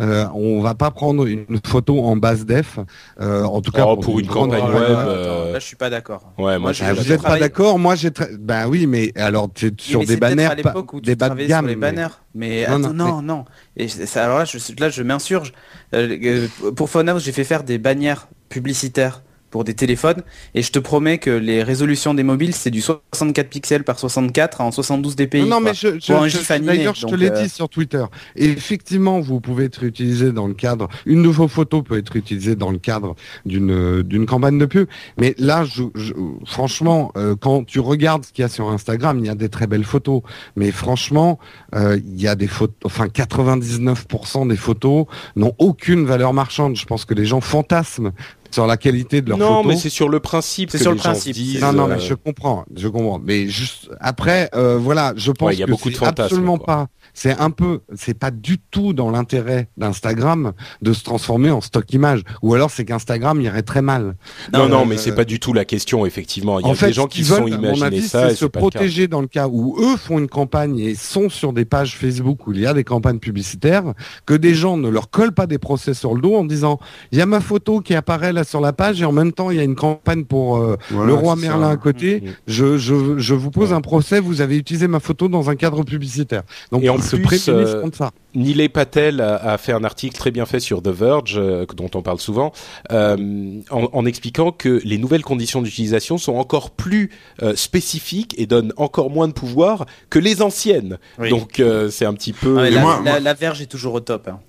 Euh, on va pas prendre une photo en basse def, euh, en tout cas Oh, pour une grande campagne web, euh, Là, je suis pas d'accord. Ouais, moi, je- Ah, vous je êtes pas d'accord Moi, j'ai très... ben oui, mais alors tu Oui, sur mais des banners, à l'époque où tu des bas de travaillais gamme. sur les mais- banners. Mais Non, attends, non, non, non. Et ça- alors là, je, là, je m'insurge. Euh, pour Phonehouse, j'ai fait faire des bannières publicitaires pour des téléphones et je te promets que les résolutions des mobiles c'est du 64 pixels par 64 en 72 dpi. Non, non, mais je, je, d'ailleurs, je te l'ai euh, dit sur Twitter. Et effectivement, vous pouvez être utilisé dans le cadre, une de vos photos peut être utilisée dans le cadre d'une d'une campagne de pub. Mais là, je, je- franchement, euh, quand tu regardes ce qu'il y a sur Instagram, il y a des très belles photos. Mais franchement, euh, il y a des photos, enfin 99% des photos n'ont aucune valeur marchande. Je pense que les gens fantasment sur la qualité de leurs non, photos. mais c'est sur le principe. C'est sur les le principe, disent, Non, non, euh, mais je comprends, je comprends. Mais juste après, euh, voilà, je pense Ouais, y a que beaucoup de absolument quoi. pas. C'est un peu, c'est pas du tout dans l'intérêt d'Instagram de se transformer en stock image. Ou alors c'est qu'Instagram irait très mal. Non, non, Euh, mais c'est pas du tout la question. Effectivement, il y a fait, des gens qui sont veulent, mon imaginés avis, ça. c'est et se le protéger dans le cas où eux font une campagne et sont sur des pages Facebook où il y a des campagnes publicitaires, que des gens ne leur collent pas des procès sur le dos en disant il y a ma photo qui apparaît là sur la page et en même temps il y a une campagne pour euh, Voilà, le roi Merlin ça. à côté. Mhm. Je, je, je vous pose un procès, vous avez utilisé ma photo dans un cadre publicitaire. Donc Et en plus, euh, contre ça. Nilay Patel a, a fait un article très bien fait sur The Verge, euh, dont on parle souvent, euh, en, en expliquant que les nouvelles conditions d'utilisation sont encore plus euh, spécifiques et donnent encore moins de pouvoir que les anciennes. Oui. Donc euh, c'est un petit peu. Ah, la, moi- la- moi- la verge est toujours au top. hein. [laughs]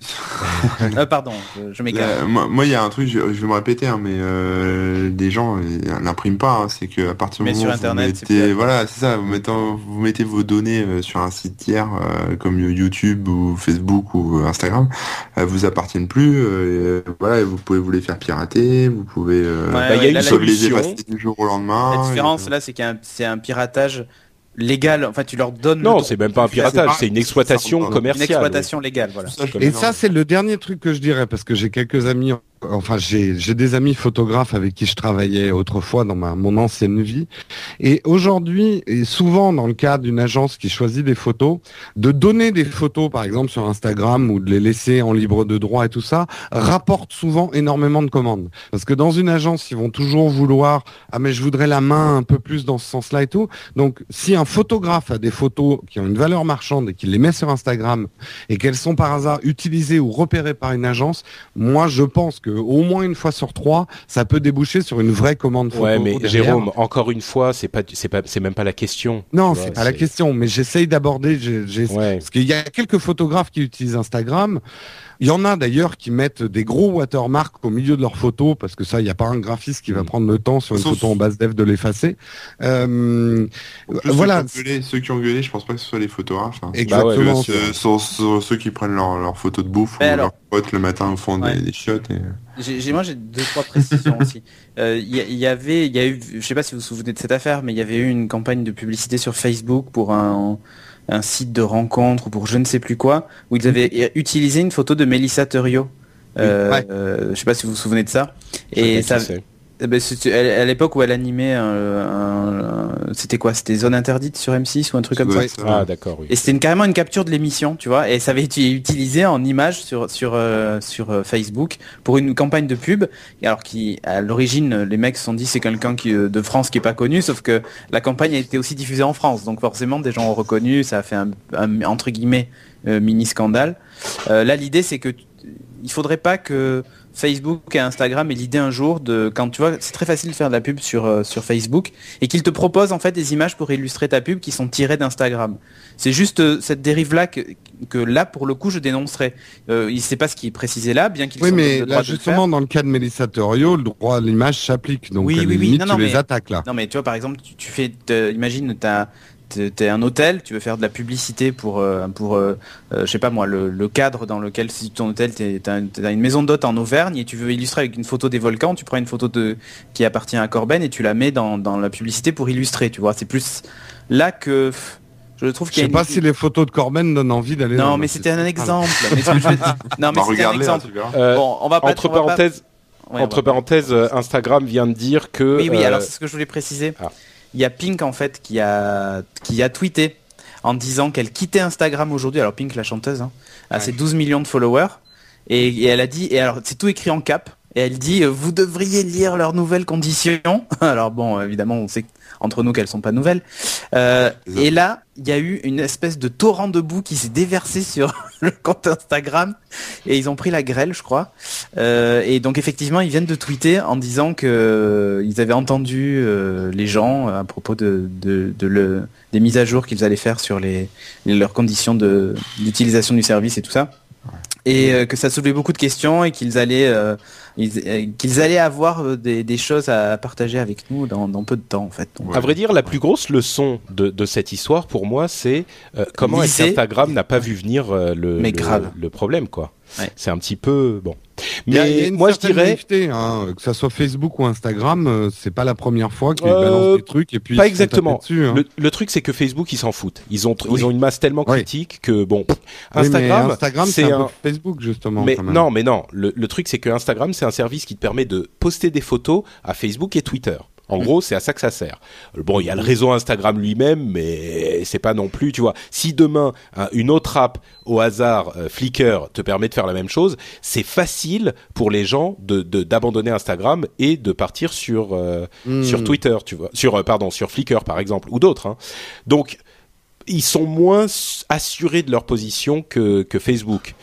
Euh, pardon, je, je m'égare. Moi, il y a un truc, je, je vais me répéter, hein, mais euh, des gens ils l'impriment pas. hein, c'est que à partir du moment où vous Internet, mettez, plus voilà, c'est ça, vous mettez, vous mettez vos données euh, sur un site tiers euh, comme YouTube ou Facebook ou Instagram, elles vous appartiennent plus. euh, et, voilà, et vous pouvez vous les faire pirater, vous pouvez, euh, Ouais, bah, y a là, vous les effacer du jour au lendemain. La différence et- euh, là, c'est qu'un c'est un piratage légal. Enfin, tu leur donnes. Non, le c'est même pas un piratage, c'est une exploitation pas- Une commerciale. exploitation légale, voilà. Et ça, c'est le dernier truc que je dirais, parce que j'ai quelques amis, enfin, j'ai des amis photographes avec qui je travaillais autrefois dans mon ancienne vie. Et aujourd'hui, et souvent dans le cas d'une agence qui choisit des photos, de donner des photos, par exemple, sur Instagram ou de les laisser en libre de droit et tout ça, rapporte souvent énormément de commandes. Parce que dans une agence, ils vont toujours vouloir, ah, mais je voudrais la main un peu plus dans ce sens-là et tout. Donc, si un photographe a des photos qui ont une valeur marchande et qu'il les met sur Instagram et qu'elles sont par hasard utilisées ou repérées par une agence, moi je pense que au moins une fois sur trois, ça peut déboucher sur une vraie commande photo. Ouais, mais derrière. Jérôme, encore une fois, c'est pas, c'est pas, c'est même pas la question. Non, c'est pas la question, mais j'essaye d'aborder. Ouais. Parce qu'il y a quelques photographes qui utilisent Instagram. Il y en a d'ailleurs qui mettent des gros watermarks au milieu de leurs photos parce que ça, il n'y a pas un graphiste qui va Mm. prendre le temps sur une Sauf- photo en base dev de l'effacer. Euh, plus, voilà. Ceux qui, ont gueulé, ceux qui ont gueulé, je pense pas que ce soit les photographes. hein. Exactement. Bah ouais, bien Que sûr. ce sont, sont ceux qui prennent leurs leur photos de bouffe Mais ou alors- leurs potes le matin au fond Ouais. des, des chiottes. Et... J'ai, j'ai- moi, j'ai deux trois précisions aussi. [laughs] Euh, Il y, il y avait, il y a eu, je sais pas si vous vous souvenez de cette affaire, mais il y avait eu une campagne de publicité sur Facebook pour un, un site de rencontre ou pour je ne sais plus quoi, où ils avaient utilisé une photo de Mélissa Thurio. Euh, Ouais. euh, je sais pas si vous vous souvenez de ça. Et ça. Eh ben, à l'époque où elle animait, un, un- un- c'était quoi? C'était Zone Interdite sur M6 ou un truc comme ça? Ah, d'accord, oui. et c'était une, carrément une capture de l'émission, tu vois, et ça avait été utilisé en image sur sur euh, sur euh, Facebook pour une campagne de pub. Et alors qui, à l'origine, les mecs se sont dit c'est quelqu'un qui euh, de France qui est pas connu, sauf que la campagne a été aussi diffusée en France, donc forcément des gens ont reconnu, ça a fait un, un- entre guillemets euh, mini scandale. Euh, là, l'idée c'est que il faudrait pas que Facebook et Instagram aient l'idée un jour de quand tu vois c'est très facile de faire de la pub sur euh, sur Facebook et qu'ils te proposent en fait des images pour illustrer ta pub qui sont tirées d'Instagram. C'est juste euh, cette dérive-là que, que là, pour le coup, je dénoncerais. Euh, il sait pas ce qui est précisé là, bien qu'il Oui, soit mais le là, le justement, dans le cas de Mélissa Thurio, le droit à l'image s'applique. Donc, Oui, oui, oui. limite, Non, non, tu les mais- attaques là. Non, mais tu vois, par exemple, tu, tu fais, imagine, t'as t'es t'es un hôtel, tu veux faire de la publicité pour, euh, pour euh, euh, je sais pas moi, le, le cadre dans lequel si ton hôtel, t'es- t'as t'as une maison d'hôte en Auvergne et tu veux illustrer avec une photo des volcans, tu prends une photo de qui appartient à Corben et tu la mets dans, dans la publicité pour illustrer, tu vois. C'est plus là que je trouve Je qu'il y a sais pas une- si les photos de Corben donnent envie d'aller. Non, mais c'était un exemple. Mais ce que je veux dire- Non, mais Bah, c'était un exemple. Euh, Bon, on va pas. entre on va pas- parenthèses, Ouais, entre Instagram vient de dire que. Oui, oui. euh, Alors c'est ce que je voulais préciser. Ah. Il y a Pink en fait qui a qui a tweeté en disant qu'elle quittait Instagram aujourd'hui. Alors Pink, la chanteuse, hein, a Ouais. ses 12 millions de followers et, et elle a dit et alors c'est tout écrit en cap. Et elle dit euh, vous devriez lire leurs nouvelles conditions. [laughs] Alors bon, évidemment, on sait entre nous qu'elles sont pas nouvelles. Euh, et là, il y a eu une espèce de torrent de boue qui s'est déversé sur [laughs] le compte Instagram et ils ont pris la grêle, je crois. Euh, et donc effectivement, ils viennent de tweeter en disant que euh, ils avaient entendu les gens à propos de, des mises à jour qu'ils allaient faire sur les, leurs conditions d'utilisation du service et tout ça. Et que ça soulevait beaucoup de questions et qu'ils allaient qu'ils allaient avoir euh, des, des choses à partager avec nous dans, dans peu de temps en fait. Donc, Ouais. À vrai dire, la plus grosse leçon de, de cette histoire, pour moi, c'est euh, comment qu'Instagram n'a pas vu venir euh, le, problème, quoi. Ouais. C'est un petit peu bon. Mais a une moi, je dirais naïveté, hein, que ça soit Facebook ou Instagram, euh, c'est pas la première fois qu'ils Euh, balancent des trucs et puis pas ils exactement. dessus, hein. le, le truc, c'est que Facebook, ils s'en foutent. Ils ont, Oui. ils ont une masse tellement Oui. critique que bon. Instagram, Instagram, c'est c'est un, un- peu Facebook justement. Mais quand même. non, mais non. Le, le truc, c'est que Instagram, c'est un service qui te permet de poster des photos à Facebook et Twitter. En gros, c'est à ça que ça sert. Bon, il y a le réseau Instagram lui-même, mais c'est pas non plus, tu vois. Si demain hein, une autre app au hasard, euh, Flickr, te permet de faire la même chose, c'est facile pour les gens de d'abandonner Instagram et de partir sur euh, Hmm. sur Twitter, tu vois, sur euh, pardon, sur Flickr par exemple ou d'autres. hein. Donc ils sont moins assurés de leur position que, que Facebook.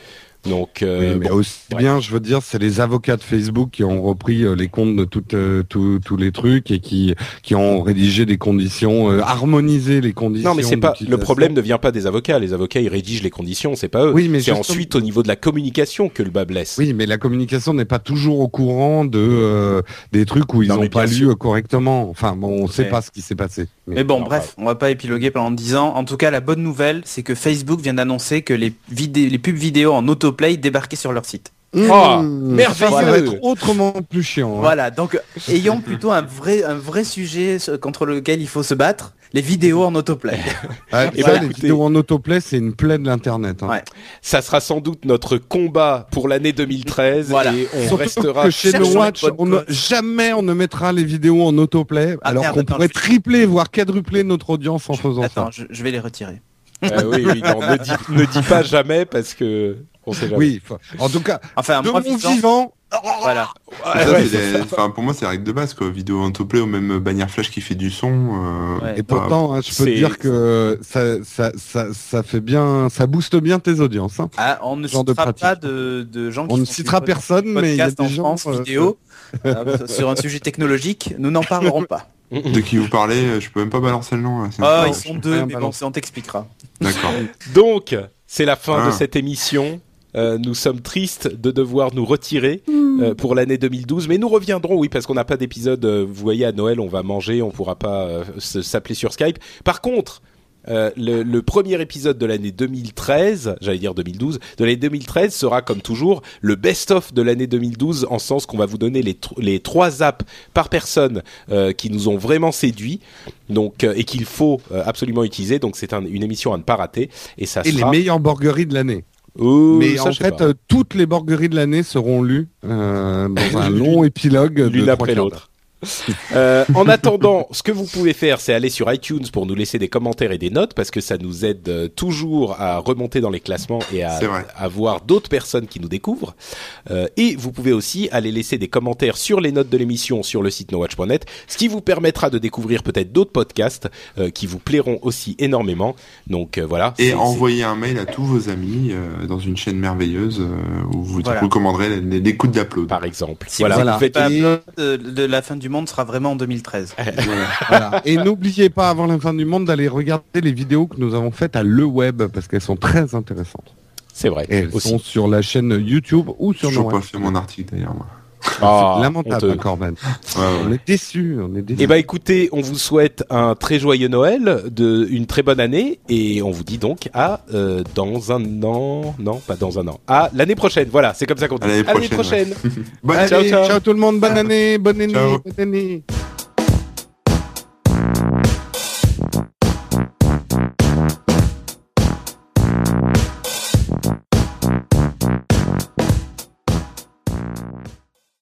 Donc, euh, Oui, mais bon, aussi ouais. bien, je veux dire, c'est les avocats de Facebook qui ont repris euh, les comptes de toutes, euh, tous tous les trucs et qui, qui ont rédigé des conditions, euh, harmonisé les conditions. non, mais c'est pas le problème ne vient pas des avocats. Les avocats ils rédigent les conditions, c'est pas eux. Oui, mais c'est justement- ensuite au niveau de la communication que le bas blesse. Oui, mais la communication n'est pas toujours au courant de euh, des trucs où ils Non, n'ont pas lu correctement. Enfin, bon, on sait Ouais. pas ce qui s'est passé. Mais- Mais bon, Non, bref, on va pas épiloguer pendant 10 ans. En tout cas, la bonne nouvelle, c'est que Facebook vient d'annoncer que les, pubs vidéo en autoplay débarquaient sur leur site. Oh, Mmh, merveilleux. Ça va être autrement plus chiant. hein. Voilà, donc ayons plutôt un vrai, un vrai sujet euh, contre lequel il faut se battre, les vidéos en autoplay. [laughs] Ça, ben, les écoutez- vidéos en autoplay, c'est une plaie de l'internet. hein. Ouais. Ça sera sans doute notre combat pour l'année 2013 Voilà. et on Surtout restera que chez No Watch, on ne- jamais on ne mettra les vidéos en autoplay, Ah, alors qu'on attends, pourrait je- tripler, voire quadrupler notre audience en faisant Attends, ça. je, je vais les retirer. Euh, oui, oui, non, ne dis, ne dis pas jamais parce que on sait jamais. Oui, en tout cas, Enfin, de moi mon vivant, vivant, voilà. Ah, Ça, ouais, c'est c'est des- ça. enfin, pour moi, c'est la règle de base, quoi. Vidéo en autoplay ou même bannière flash qui fait du son. euh, Ouais. et pourtant, hein, je peux te dire que ça, ça, ça, ça fait bien, ça booste bien tes audiences. hein. Ah, on ne de citera pas de, de gens qui On ne font citera personne, mais il y a des en gens. France euh, vidéo euh, [laughs] sur un sujet technologique. Nous n'en parlerons pas. De qui vous parlez, euh, je peux même pas balancer le nom. là, c'est Ah, ils sont deux, mais bon, on t'expliquera. D'accord. Donc, c'est la fin de Ah. cette émission. Euh, nous sommes tristes de devoir nous retirer euh, pour l'année 2012, mais nous reviendrons, oui, parce qu'on n'a pas d'épisode. euh, vous voyez, à Noël, on va manger, on pourra pas euh, s'appeler sur Skype. Par contre, euh, le, le premier épisode de l'année 2013, j'allais dire 2012, de l'année 2013 sera comme toujours le best-of de l'année 2012 en sens qu'on va vous donner les, tr- les trois apps par personne euh, qui nous ont vraiment séduits, donc euh, et qu'il faut euh, absolument utiliser. Donc c'est un- une émission à ne pas rater et ça Et les sera. meilleures borgueries de l'année. Mais ça, en fait, euh, toutes les borgueries de l'année seront lues euh, dans [laughs] un long épilogue de l'une après l'autre. [laughs] Euh, en attendant, ce que vous pouvez faire, c'est aller sur iTunes pour nous laisser des commentaires et des notes parce que ça nous aide euh, toujours à remonter dans les classements et à, à voir d'autres personnes qui nous découvrent. Euh, et vous pouvez aussi aller laisser des commentaires sur les notes de l'émission sur le site nowatch.net, ce qui vous permettra de découvrir peut-être d'autres podcasts euh, qui vous plairont aussi énormément. Donc euh, voilà. Et envoyez un mail à tous vos amis euh, dans une chaîne merveilleuse euh, où vous Voilà. recommanderez l'écoute d'upload. c'est- par exemple. Si voilà. vous voilà. vous faites de la fin du monde sera vraiment en 2013. [laughs] Voilà. Voilà. Et n'oubliez pas, avant la fin du monde, d'aller regarder les vidéos que nous avons faites à Le Web, parce qu'elles sont très intéressantes. C'est vrai. Et elles aussi. sont sur la chaîne YouTube ou sur toujours No pas fait mon article d'ailleurs. Moi. Ah, [laughs] Lamentable, honteux. hein. Ouais, ouais. On est déçus, on est déçus. Eh ben écoutez, on vous souhaite un très joyeux Noël, de une très bonne année, et on vous dit donc à euh, dans un an, non pas dans un an, à l'année prochaine. Voilà, c'est comme ça qu'on dit. À l'année À l'année prochaine, prochaine. [laughs] Bonne Allez, ciao, ciao. ciao tout le monde, bonne année, bonne année, Ciao. bonne année.